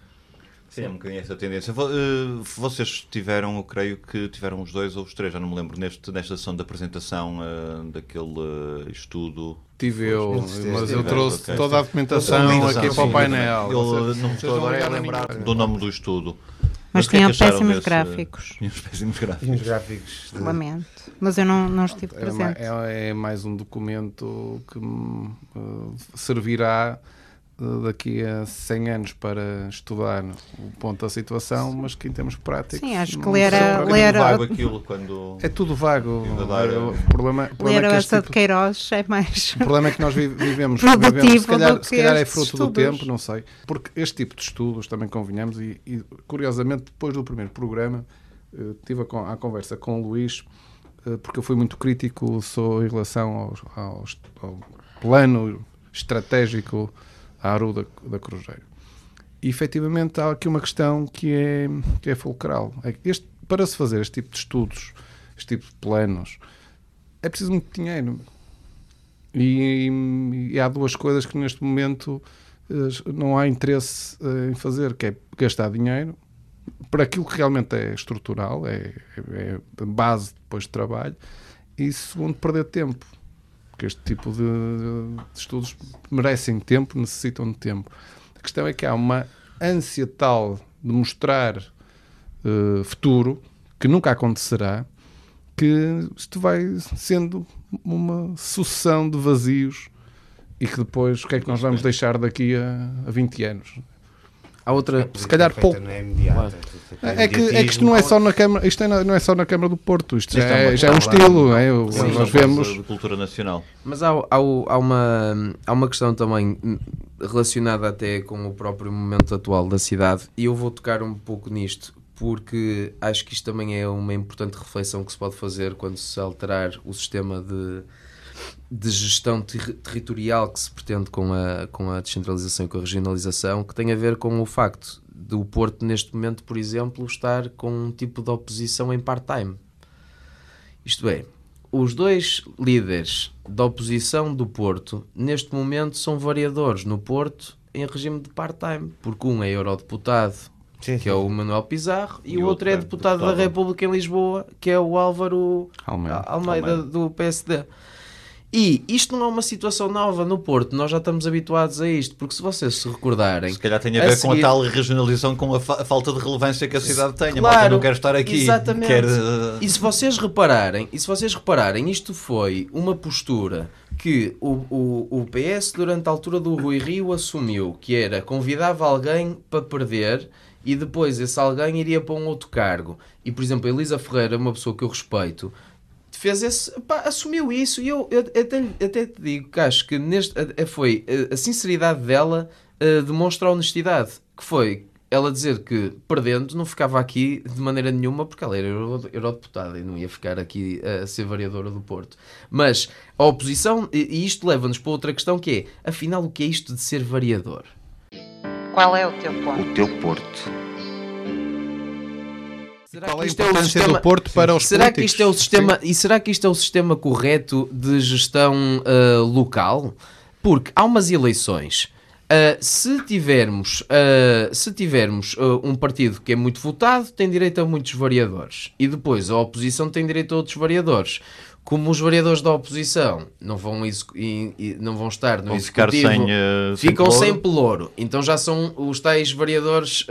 Sim, é um bocadinho essa tendência. Eh, Vocês tiveram, eu creio que tiveram os dois ou os três, já não me lembro, neste, nesta sessão de apresentação eh, daquele eh, estudo. Tive eu, mas eu trouxe toda a documentação aqui sim, para o painel. Eu não me estou agora a lembrar do nome do estudo. Mas é que tinham péssimos desse- gráficos. Tinham péssimos gráficos. Tinha gráficos de- Lamento. Mas eu não, não estive É, presente. é- é mais um documento que uh, servirá daqui a 100 anos para estudar o ponto da situação, mas que em termos práticos. Sim, acho que ler Era ler vago aquilo quando. É tudo vago. É, O problema, o problema Ler é que este essa de tipo, Queiroz é mais. o problema é que nós vi- vivemos, *laughs* vivemos se calhar, do se calhar é fruto do estudos. tempo, não sei. Porque este tipo de estudos, também convenhamos, e, e, curiosamente, depois do primeiro programa, eh, tive a, a conversa com o Luís, eh, porque eu fui muito crítico sou em relação aos- aos- ao plano estratégico à Aru da, da Cruzeiro. E efetivamente há aqui uma questão que é, que é fulcral. É este, para se fazer este tipo de estudos, este tipo de planos, é preciso muito dinheiro. E, e há duas coisas que neste momento eh, não há interesse eh, em fazer, que é gastar dinheiro para aquilo que realmente é estrutural, é, é a base depois de trabalho, e segundo, perder tempo. Porque este tipo de, de estudos merecem tempo, necessitam de tempo. A questão é que há uma ânsia tal de mostrar eh, futuro, que nunca acontecerá, que isto vai sendo uma sucessão de vazios e que depois o que é que nós vamos deixar daqui a, a 20 anos? Há outra. Se calhar feito pouco. na imediata, ter É que, é que isto não é só na Câmara, isto é na- não é só na Câmara do Porto, isto já é é, uma já é um estilo, é? O- Sim, nós vemos. de cultura nacional. Mas há, há, há uma, há uma questão também relacionada até com o próprio momento atual da cidade, e eu vou tocar um pouco nisto, porque acho que isto também é uma importante reflexão que se pode fazer quando se alterar o sistema de, de gestão ter territorial que se pretende com a, com a descentralização e com a regionalização, que tem a ver com o facto do Porto, neste momento, por exemplo, estar com um tipo de oposição em part-time. Isto é, os dois líderes da oposição do Porto, neste momento, são variadores no Porto em regime de part-time, porque um é eurodeputado, Sim, que é o Manuel Pizarro, e, E o outro é outro é deputado da deputado. República em Lisboa, que é o Álvaro Almeida. Almeida, Almeida. do PSD. E isto não é uma situação nova no Porto, nós já estamos habituados a isto, porque se vocês se recordarem. Se calhar tem a A ver com seguir- a tal regionalização, com a, fa- a falta de relevância que a cidade tem. a malta Claro, não quer estar aqui. exatamente. Quer, eh, E se vocês repararem, e se vocês repararem, isto foi uma postura que o, o, o PS durante a altura do Rui Rio assumiu, que era convidava alguém para perder e depois esse alguém iria para um outro cargo. E por exemplo, a Elisa Ferreira, uma pessoa que eu respeito, fez esse, pá, assumiu isso e eu, eu até, até te digo que acho que neste, foi a, sinceridade dela eh, demonstra a honestidade, que foi ela dizer que perdendo não ficava aqui de maneira nenhuma porque ela era euro- eurodeputada e não ia ficar aqui a ser variadora do Porto. Mas a oposição, e isto leva-nos para outra questão que é, afinal o que é isto de ser variador? Qual é o teu ponto? O teu Porto. Será Qual é a é importância sistema- do Porto para os será políticos? que isto é o sistema e será que isto é o sistema correto de gestão ah, local porque há umas eleições ah, se tivermos ah, se tivermos ah, um partido que é muito votado tem direito a muitos variadores e depois a oposição tem direito a outros variadores como os variadores da oposição não vão, e- não vão estar no Vão executivo, sem, eh, sem ficam pelouro. sem pelouro. Então já são os tais variadores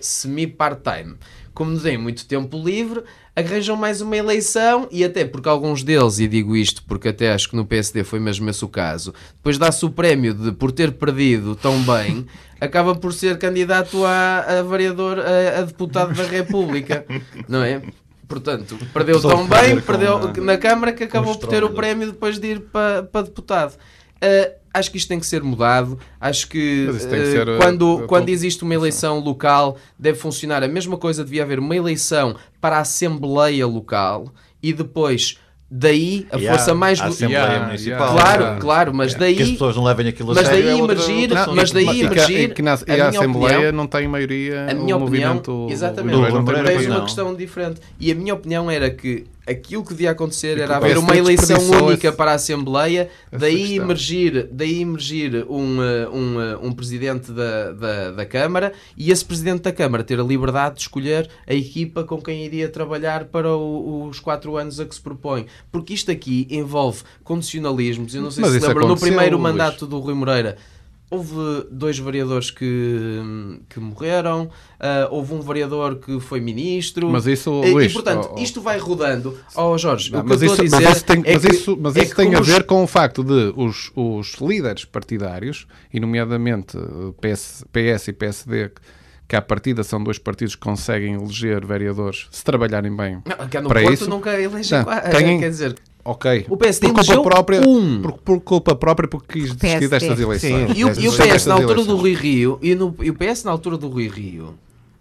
semi-part-time. Como têm muito tempo livre, arranjam mais uma eleição e até porque alguns deles, e digo isto porque até acho que no PSD foi mesmo esse o caso, depois dá-se o prémio de por ter perdido tão bem, *laughs* acaba por ser candidato a, a variador, a, a deputado da República, não é? Portanto, perdeu tão bem, perdeu na Câmara que acabou por ter o prémio depois de ir para, para deputado. Uh, acho que isto tem que ser mudado. Acho que, tem que uh, ser, uh, quando, uh, existe uma eleição local, deve funcionar a mesma coisa. Devia haver uma eleição para a Assembleia Local e depois daí a E força mais. do- Assembleia Yeah, Municipal. Claro, Yeah. claro, mas Que as daí. pessoas não levem aquilo a Mas daí é emergir- Não, mas daí e, emergir, e que na, a e a minha Assembleia opinião- não tem maioria A minha opinião, movimento exatamente, maioria. uma questão diferente. E a minha opinião era que aquilo que devia acontecer E era haver uma eleição única para a Assembleia, daí questão. emergir, daí emergir um, eh, um, eh, um presidente da, da, da Câmara e esse presidente da Câmara ter a liberdade de escolher a equipa com quem iria trabalhar para o- os quatro anos a que se propõe. Porque isto aqui envolve condicionalismos. Eu não sei Mas se isso lembram, no primeiro Luís. mandato do Rui Moreira. Houve dois vereadores que, que morreram, ah, houve um vereador que foi ministro. Mas isso, E- Luís, e portanto, oh, oh. isto vai rodando. Oh, Jorge, Não, o que mas, isso, a mas dizer isso tem, é mas que- isso, mas é isso tem a os- ver com o facto de os, os líderes partidários, e nomeadamente eh, PS, PS e PSD, que à partida são dois partidos que conseguem eleger vereadores, se trabalharem bem, Não, cá no para Porto isso- nunca Não, têm- *laughs* Quer dizer, ok. o PSD por culpa própria, um. por, por culpa própria porque quis desistir destas eleições. Sim. E o, e o PS na altura do. Rui Rio, e, no, e o PS na altura do Rui Rio,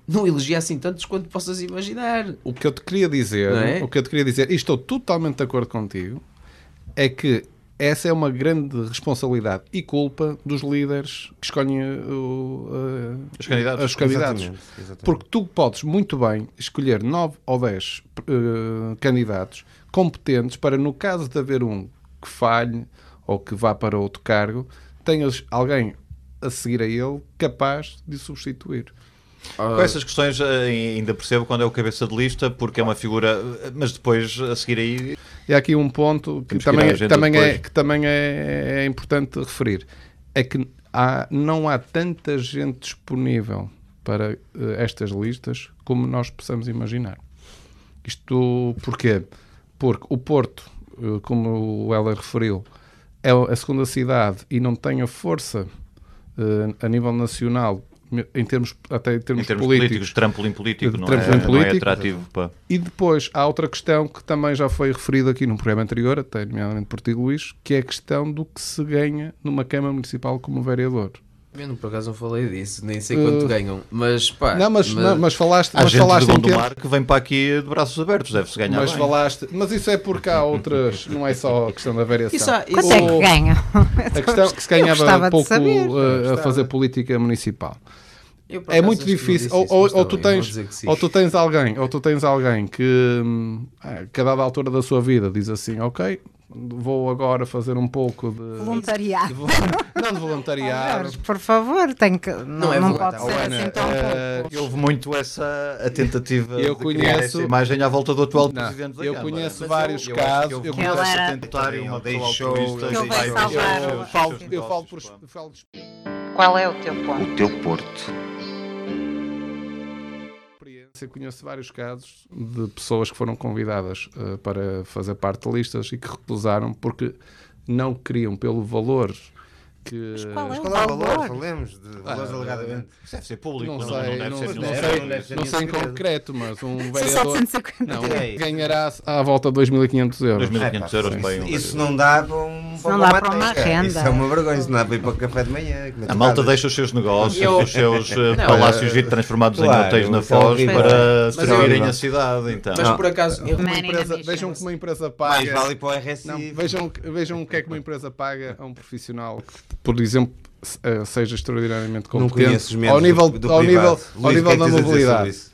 não elegia assim tantos quanto possas imaginar. O que eu te queria dizer, é? o que eu te queria dizer, e estou totalmente de acordo contigo, é que essa é uma grande responsabilidade e culpa dos líderes que escolhem uh, uh, Os candidatos. os candidatos. Exatamente, exatamente. Porque tu podes muito bem escolher 9 ou 10 uh, candidatos competentes para, no caso de haver um que falhe ou que vá para outro cargo, tenhas alguém a seguir a ele capaz de substituir. Com essas questões eh, ainda percebo quando é o cabeça de lista, porque é uma figura, eh, mas depois a seguir aí E há aqui um ponto que Temos que também, também, é, que também é, é importante referir. É que há, não há tanta gente disponível para eh, estas listas como nós possamos imaginar. Isto porquê? Porque o Porto, eh, como o Heller referiu, é a segunda cidade e não tem a força eh, a nível nacional, em termos, até em termos, em termos políticos, políticos, trampolim político, não, Trampolim é, não é político. atrativo para... e depois há outra questão que também já foi referida aqui num programa anterior, até nomeadamente por ti, Luís, que é a questão do que se ganha numa Câmara Municipal como vereador. Eu não, por acaso não falei disso, nem sei quanto Uh, ganham, mas pá. Não, mas, não, mas falaste, Há mas gente falaste de Gondomar que vem para aqui de braços abertos, deve-se ganhar mas bem. falaste, mas isso é porque há outras, não é só a questão da variação. Isso há- Quanto isso- é que ganham? A questão que se ganhava pouco saber. uh, a fazer política municipal. Eu, É acaso, muito difícil. Ou, isso, ou- mas ou tu bem, tens, ou tu tens alguém, ou tu tens alguém que, hum, a dada altura da sua vida diz assim, ok, vou agora fazer um pouco de Voluntariado. *laughs* não de voluntariado. Jorge, por favor, tem que, não, é não pode ser Ana, assim tão eh, pouco. Houve muito essa a tentativa Eu de criar conheço- essa imagem à volta do atual Não, presidente da eu Câmara. conheço Mas vários eu casos, que eu essa Ele era- tentário, uma deixou- altruísta, Que ele vai salvar Eu falo, sim. eu falo por, eu Qual é o teu ponto? O teu Porto. Conheço vários casos de pessoas que foram convidadas eh, para fazer parte de listas e que recusaram porque não queriam pelo valor que qual é o Qual é o valor? valor? Falemos de valores alegadamente. Isso deve ser público, não não, sei, não deve não, ser não deve, não deve ser não sei em concreto, mas um vereador 750. não, É ganhará à volta de 2.500 euros. 2.500 euros para um Isso não dá para um Isso não dá para uma mateca. renda. Isso é uma vergonha, isso não dá para ir para o café de manhã. A malta deixa os seus negócios, Eu- os seus *laughs* eh, Não, palácios ir transformados claro, em hotéis na é Foz para servirem eu- a cidade. Então. Mas por acaso, empresa- vejam como uma empresa Mais paga. vale ir para o RSI. Não, vejam, vejam o que é que uma empresa paga a um profissional que, por exemplo, eh, seja extraordinariamente não competente ao nível, do, do ao nível, privado. ao nível que é da que mobilidade.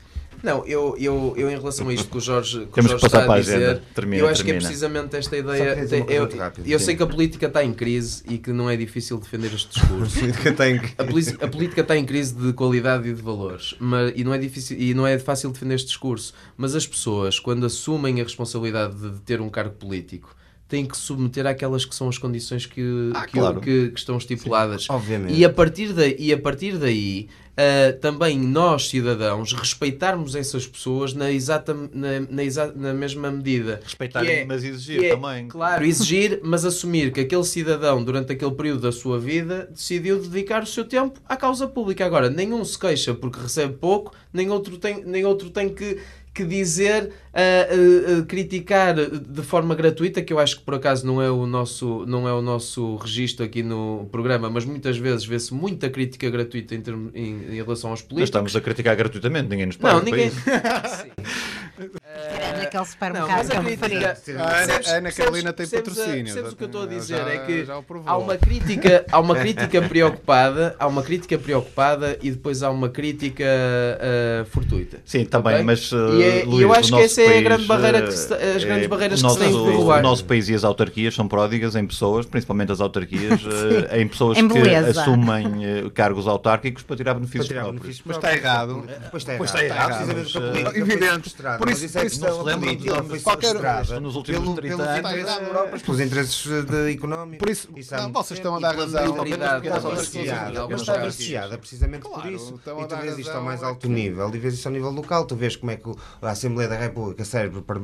Não, eu, eu, eu em relação a isto que o Jorge, que o Temos Jorge que passar está para a a dizer, agenda. Termina, eu acho que é precisamente esta ideia. uma eu, rápida, eu sei que a política está em crise e que não é difícil defender este discurso. Que tem que- A, polícia- a política está em crise de qualidade e de valores mas, e, não é difícil, e não é fácil defender este discurso. Mas as pessoas, quando assumem a responsabilidade de, de ter um cargo político, têm que submeter àquelas que são as condições que, Ah, que, claro. que- que estão estipuladas. Obviamente. E a partir daí, e a partir daí ah, também nós, cidadãos, respeitarmos essas pessoas na, exata, na, na, exa- na mesma medida. Respeitar, Que é- mas exigir é, também. Claro, exigir, mas assumir que aquele cidadão, durante aquele período da sua vida, decidiu dedicar o seu tempo à causa pública. Agora, nenhum se queixa porque recebe pouco, nem outro tem, nem outro tem que, que dizer, ah, ah, ah, criticar de forma gratuita, que eu acho que por acaso não é o nosso, não é o nosso registro aqui no programa, mas muitas vezes vê-se muita crítica gratuita em, termo- em- em relação aos Mas políticos. estamos a criticar gratuitamente, ninguém nos paga. Não, ninguém. *laughs* isso. Sim. Tirando aquele Não, supermercado mas que a. A Ana, Percebes- a Ana Carolina tem patrocínio. Percebes o que eu estou a Já- dizer? é que já o provou. há uma crítica, há uma crítica preocupada, há uma crítica preocupada e depois há uma crítica ah, fortuita. Sim, está bem, Ok? mas uh, E é- Luís, eu acho que nosso essa é a grande barreira que uh, se- as é- grandes barreiras o que se têm nosso- de derrubar. O nosso país e as autarquias são pródigas em pessoas, principalmente as autarquias, *laughs* uh, em pessoas Em que assumem uh, cargos autárquicos para tirar benefícios Para tirar próprios. benefícios Mas está errado. Pois está Pois errado. está errado, eh, evidente. Por Mas isso- isso é questão não se lembra política, de foi qualquer- nos últimos pelo- 30 pelos anos, é- pelos interesses de económicos. Por isso, vocês estão a dar E pela razão. Pequenas que está associada. precisamente por isso. E tu vês isto ao mais alto nível e vês isto ao nível local. Tu vês como é que a Assembleia da República serve para,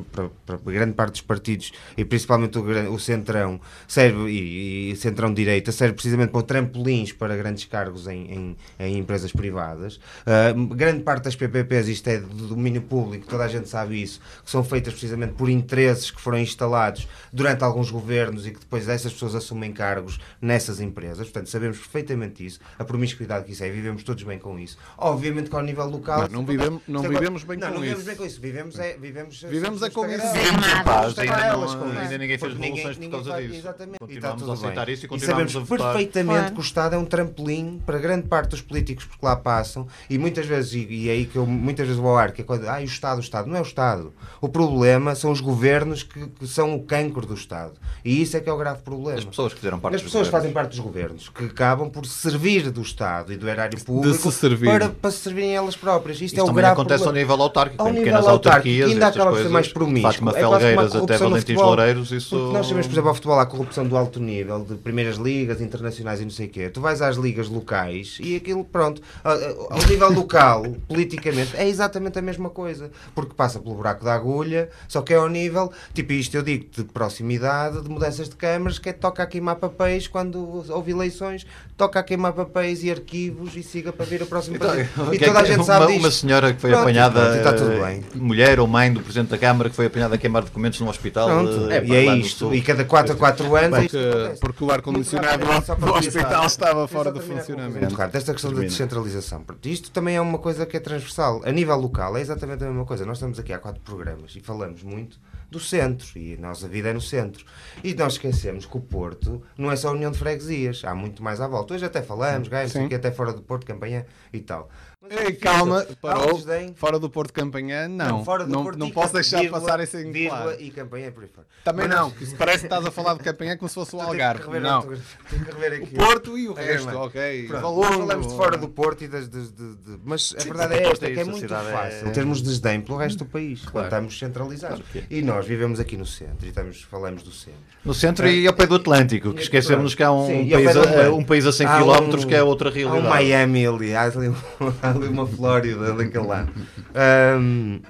grande parte dos partidos e principalmente o, Centrão serve e, Centrão Direita serve precisamente para trampolins para grandes cargos em, em, em empresas privadas. Ah, grande parte das PPPs, isto é do domínio público, toda a gente sabe isso, que são feitas precisamente por interesses que foram instalados durante alguns governos e que depois essas pessoas assumem cargos nessas empresas. Portanto, sabemos perfeitamente isso, a promiscuidade que isso é, e vivemos todos bem com isso. Obviamente que ao nível local. Não, não vivemos- não vivemos bem não, com não vivemos isso. bem com isso. Vivemos é, vivemos, Vivemos é com isso. Vivemos em paz, ainda não- ainda isso. ninguém fez Porque revoluções por causa disso. Exatamente. Continuamos E a aceitar bem. isso e E continuamos sabemos a votar. perfeitamente Claro. que o Estado é um trampolim para grande parte dos políticos que lá passam e muitas vezes, e, e é aí que eu muitas vezes vou ao ar, que é quando, ah, e o Estado, o Estado. Não é o Estado. O problema são os governos que, que são o cancro do Estado. E isso é que é o grave problema. As pessoas que fizeram parte As pessoas fazem parte dos governos que acabam por servir do Estado e do erário público se para, para se servirem elas próprias. Isto Isto é o também grave acontece ao problema. nível autárquico, Ao em nível pequenas autárquico, autarquias, ainda acaba por ser mais promíscuo. Fátima É Felgueiras até Valentins. Loureiros, isso... Porque nós sabemos, por exemplo, ao futebol há corrupção do alto nível, de primeiras ligas, internacionais e não sei o quê. Tu vais às ligas locais e aquilo, pronto, ao nível local, *laughs* politicamente, é exatamente a mesma coisa. Porque passa pelo buraco da agulha só que é ao nível, tipo isto eu digo, de proximidade, de mudanças de câmaras, que é toca a queimar papéis quando houve eleições, toca a queimar papéis e arquivos e siga para vir a próxima Então. E é toda a gente uma, sabe disto. uma senhora que foi Pronto, apanhada, pronto, e está tudo eh, bem. mulher ou mãe do Presidente da Câmara que foi apanhada a queimar documentos num hospital. Pronto, eh, e é lá no isto. E cada 4 a 4 anos. é Porque, porque o ar-condicionado do hospital estava fora de coisa funcionamento. Muito rápido, esta questão da Termina. descentralização. Porque Isto também é uma coisa que é transversal. A nível local é exatamente a mesma coisa. Nós estamos aqui há quatro programas e falamos muito do centro e a nossa vida é no centro. E nós esquecemos que o Porto não é só a união de freguesias, há muito mais à volta. Hoje até falamos, Sim. aqui até fora do Porto, campanha e tal. Mas Ei, é calma. Há um parou. Fora do Porto de Campanhã, não. fora do não, Porto não e posso deixar vírgula, passar isso em vírgula claro. e campanha por aí fora. Também Mas não, que isso parece que estás a falar de Campanhã como se fosse o *laughs* Algarve. Não. tenho que rever O aqui. Porto e o É, resto, mano. ok. Pronto, nós falamos de fora do Porto e das. das- de- de- mas a verdade é esta: é que é muito é- fácil termos desdém pelo resto do país quando estamos centralizados. E nós vivemos aqui no centro e estamos, falamos do centro. No centro e ao pé do Atlântico, que esquecemos que há um, país, a, um país a 100 Há km um- que é outra Há um realidade. Miami ali, há ali, há *laughs* ali uma Flórida daquele lado. Ahm,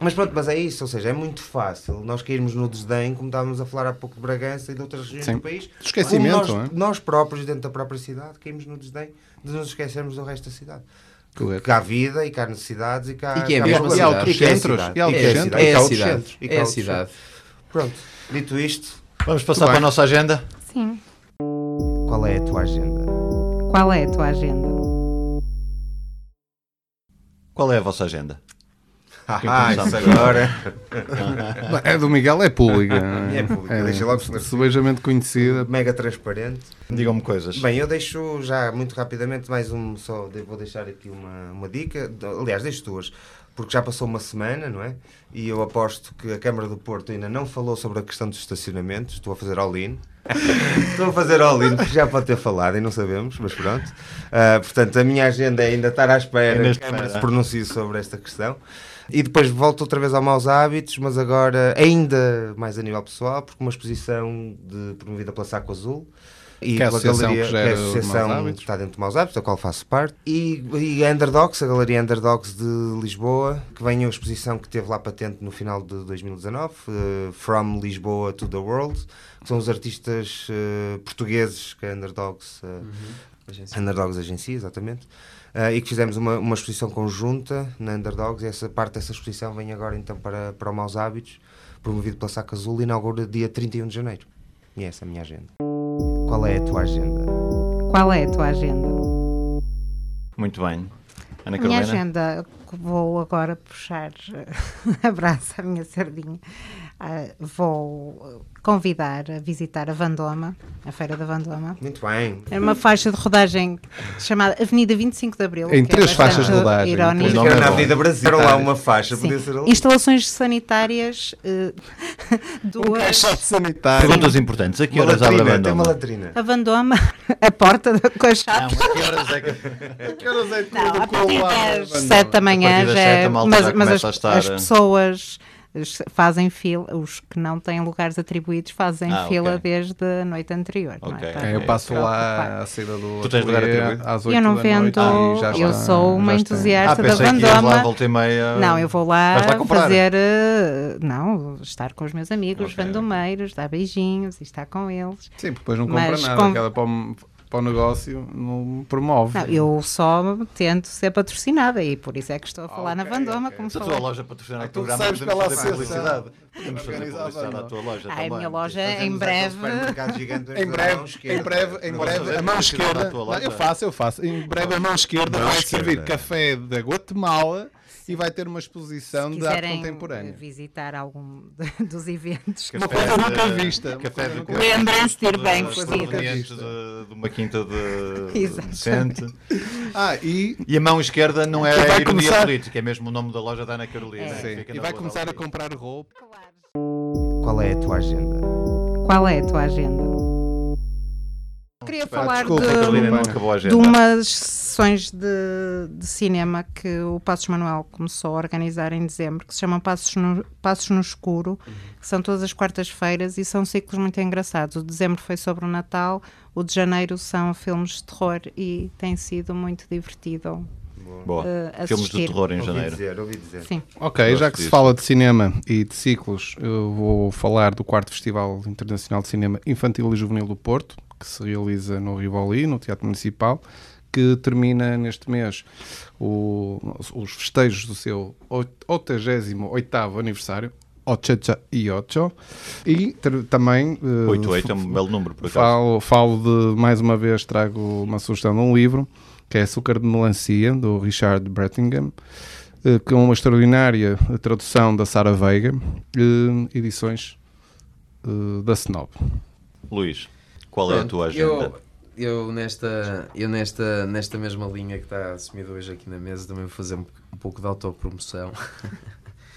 mas pronto, mas é isso, ou seja, é muito fácil nós cairmos no desdém, como estávamos a falar há pouco de Bragança e de outras regiões Sim. do país. Esquecimento, nós, não é? nós próprios, dentro da própria cidade, caímos no desdém de nos esquecermos do resto da cidade. Correto. Que há vida e que há necessidades e que há, E que é há cidade. E é a Centros, cidade. e há outros é centros. E É há a outros cidade. É há a outros cidade. Pronto, dito isto, Vamos passar para a nossa agenda? Sim. qual é a tua agenda? Qual é a tua agenda? Qual é a vossa agenda? Ah, isso agora. *laughs* Bem, É do Miguel, é pública. *laughs* É pública, deixa logo. Subejamente conhecida. Mega transparente. Digam-me coisas. Bem, eu deixo já muito rapidamente mais um só, vou deixar aqui uma, uma dica, aliás, deixo duas, porque já passou uma semana, não é? E eu aposto que a Câmara do Porto ainda não falou sobre a questão dos estacionamentos, estou a fazer all-in. Estou a fazer all-in, porque já pode ter falado e não sabemos, mas pronto. Ah, portanto, a minha agenda é ainda estar à espera que a Câmara espera. se pronuncie sobre esta questão. E depois volto outra vez ao maus hábitos, mas agora ainda mais a nível pessoal, porque uma exposição de, promovida pela Saco Azul e Que é a associação galeria, que que é gera associação está dentro de Maus Hábitos, da qual faço parte, e, e a Underdogs, a galeria Underdogs de Lisboa, que vem a exposição que teve lá patente no final de 2019, eh, From Lisboa to the World, que são os artistas eh, portugueses que a Underdogs, eh, Underdogs Agencia, exatamente, eh, e que fizemos uma, uma exposição conjunta na Underdogs, e essa parte dessa exposição vem agora então para, para o Maus Hábitos, promovido pela Saca Azul, e inaugura dia 31 de janeiro. E essa é a minha agenda. Qual é a tua agenda? Qual é a tua agenda? Muito bem. Ana A minha agenda, vou agora puxar *laughs* abraço à minha sardinha. Ah, vou convidar a visitar a Vandoma, a Feira da Vandoma. Muito bem. É uma faixa de rodagem chamada Avenida 25 de Abril. Em que é três faixas de rodagem. Irónico. O nome Era é na. Avenida Brasil. Era lá uma faixa, Sim. podia ser ali. Instalações sanitárias, eh, duas. Caixote sanitário. Perguntas importantes. A que horas abre a latrina, tem uma latrina. A Vandoma, *laughs* a porta da- com a chave. Não, a que horas é que... Que horas é Não, a partir das 7 da manhã já é. a Mas, mas as, a estar- as pessoas es- fazem fila, os que não têm lugares atribuídos fazem Ah, fila desde a noite anterior. não Ok. é? É, eu passo Para lá à saída do Tu tens lugar atribuído? às 8 Eu não da vendo, noite e já eu está- sou uma já está. Ah, entusiasta da lá, meia... Não, eu vou lá, lá fazer. eh, Não, estar com os meus amigos Ok, vandomeiros, dar beijinhos e estar com eles. Sim, porque depois não compra Mas nada. com- para o, negócio não promove. Não, eu só tento ser patrocinada e por isso é que estou a falar na Ok, Vandoma. ok. Como Se a tua loja patrocinar o tu programa, podemos pela fazer publicidade. Podemos fazer publicidade à tua loja Ai, a também. minha loja em breve. gigante Em breve, em breve, em breve, a mão esquerda. eu faço, eu faço. Em breve a mão esquerda vai servir café da Guatemala e vai ter uma exposição de arte contemporânea. visitar algum *laughs* dos eventos, Uma coisa nunca vista. uma Café coisa de Lembrem-se de ir bem de- vestido. provenientes de, de uma quinta de *laughs* decente. Ah, e, E a mão esquerda não é ironia começar- política, é mesmo o nome da loja da Ana Carolina. É. e vai começar a comprar roupa. Qual é a tua agenda? Qual é a tua agenda? Queria falar desculpa, de, de umas sessões de, de cinema que o Passos Manuel começou a organizar em dezembro, que se chamam Passos no, Passos no Escuro, que são todas as quartas-feiras e são ciclos muito engraçados. O de dezembro foi sobre o Natal, o de janeiro são filmes de terror e tem sido muito divertido Boa. eh, Filmes de terror em Ouvi janeiro. dizer, ouvi dizer. Sim. Ok, Gosto já que se disso. fala de cinema e de ciclos, eu vou falar do quarto Festival Internacional de Cinema Infantil e Juvenil do Porto, que se realiza no Rivoli, no Teatro Municipal, que termina neste mês o- os festejos do seu 88º aniversário, 88, e ter- também... eh, 88 é um belo número, por acaso. Falo, falo de, mais uma vez, trago uma sugestão de um livro, que é Açúcar de Melancia, do Richard Brettingham, eh, com uma extraordinária tradução da Sara Veiga, eh, edições eh, da Snob. Luís, qual é a tua agenda? Eu, eu, nesta, eu nesta, nesta mesma linha que está assumida hoje aqui na mesa também vou fazer um, um pouco de autopromoção.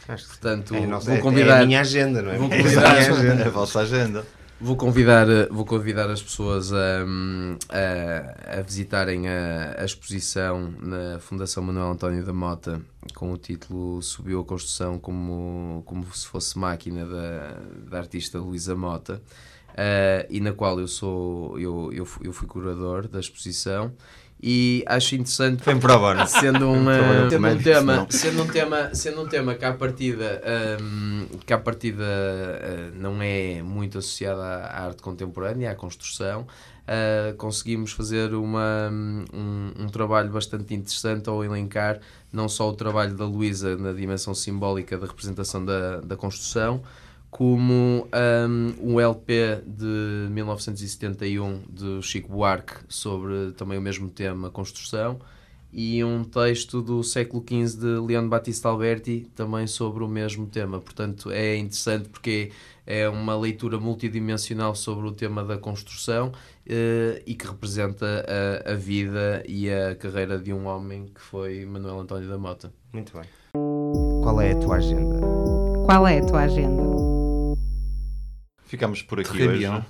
Acho que. Portanto, É a nossa- vou é- é convidar, a minha agenda, não é? vou É a convidar- minha agenda. A vossa agenda. Vou convidar, eh, vou convidar as pessoas a, hum, a, a visitarem a, a exposição na Fundação Manuel António da Mota com o título Subiu a Construção como, como se fosse máquina da, da artista Luísa Mota. eh, e na qual eu sou eu, eu, eu fui curador da exposição e acho interessante Vem para a bola. sendo um, um tema não? sendo um tema sendo um tema que à partida hum, que à partida eh, não é muito associado à, arte contemporânea à construção eh, conseguimos fazer uma, um, um trabalho bastante interessante ao elencar não só o trabalho da Luísa na dimensão simbólica da representação da, da construção como um, o LP de 1971 de Chico Buarque sobre também o mesmo tema, construção, e um texto do século XV de Leon Battista Alberti também sobre o mesmo tema. Portanto, é interessante porque é uma leitura multidimensional sobre o tema da construção eh, e que representa a, a vida e a carreira de um homem que foi Manuel António da Mota. Muito bem. Qual é a tua agenda? Qual é a tua agenda? Ficamos por aqui Très hoje.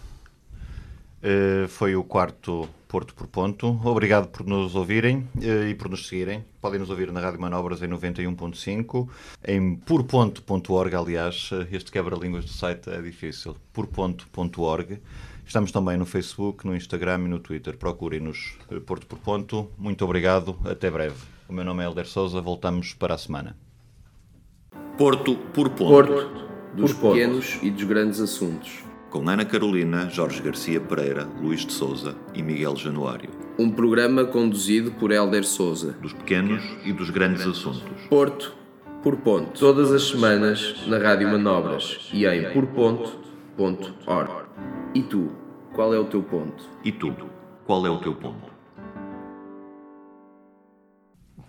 Eh, foi o quarto Porto por Ponto. Obrigado por nos ouvirem eh, e por nos seguirem. Podem nos ouvir na Rádio Manobras em 91.5, em purponto.org, aliás, eh, este quebra-línguas do site é difícil. purponto.org. Estamos também no Facebook, no Instagram e no Twitter. Procurem-nos Porto por Ponto. Muito obrigado. Até breve. O meu nome é Helder Souza. Voltamos para a semana. Porto por ponto. Porto, dos pequenos e dos grandes assuntos. Com Ana Carolina, Jorge Garcia Pereira, Luís de Souza e Miguel Januário. Um programa conduzido por Helder Souza. Dos pequenos e dos grandes assuntos. Porto por ponto. Todas as semanas na Rádio Manobras e em porponto.org. E tu, qual é o teu ponto? E tu, qual é o teu ponto?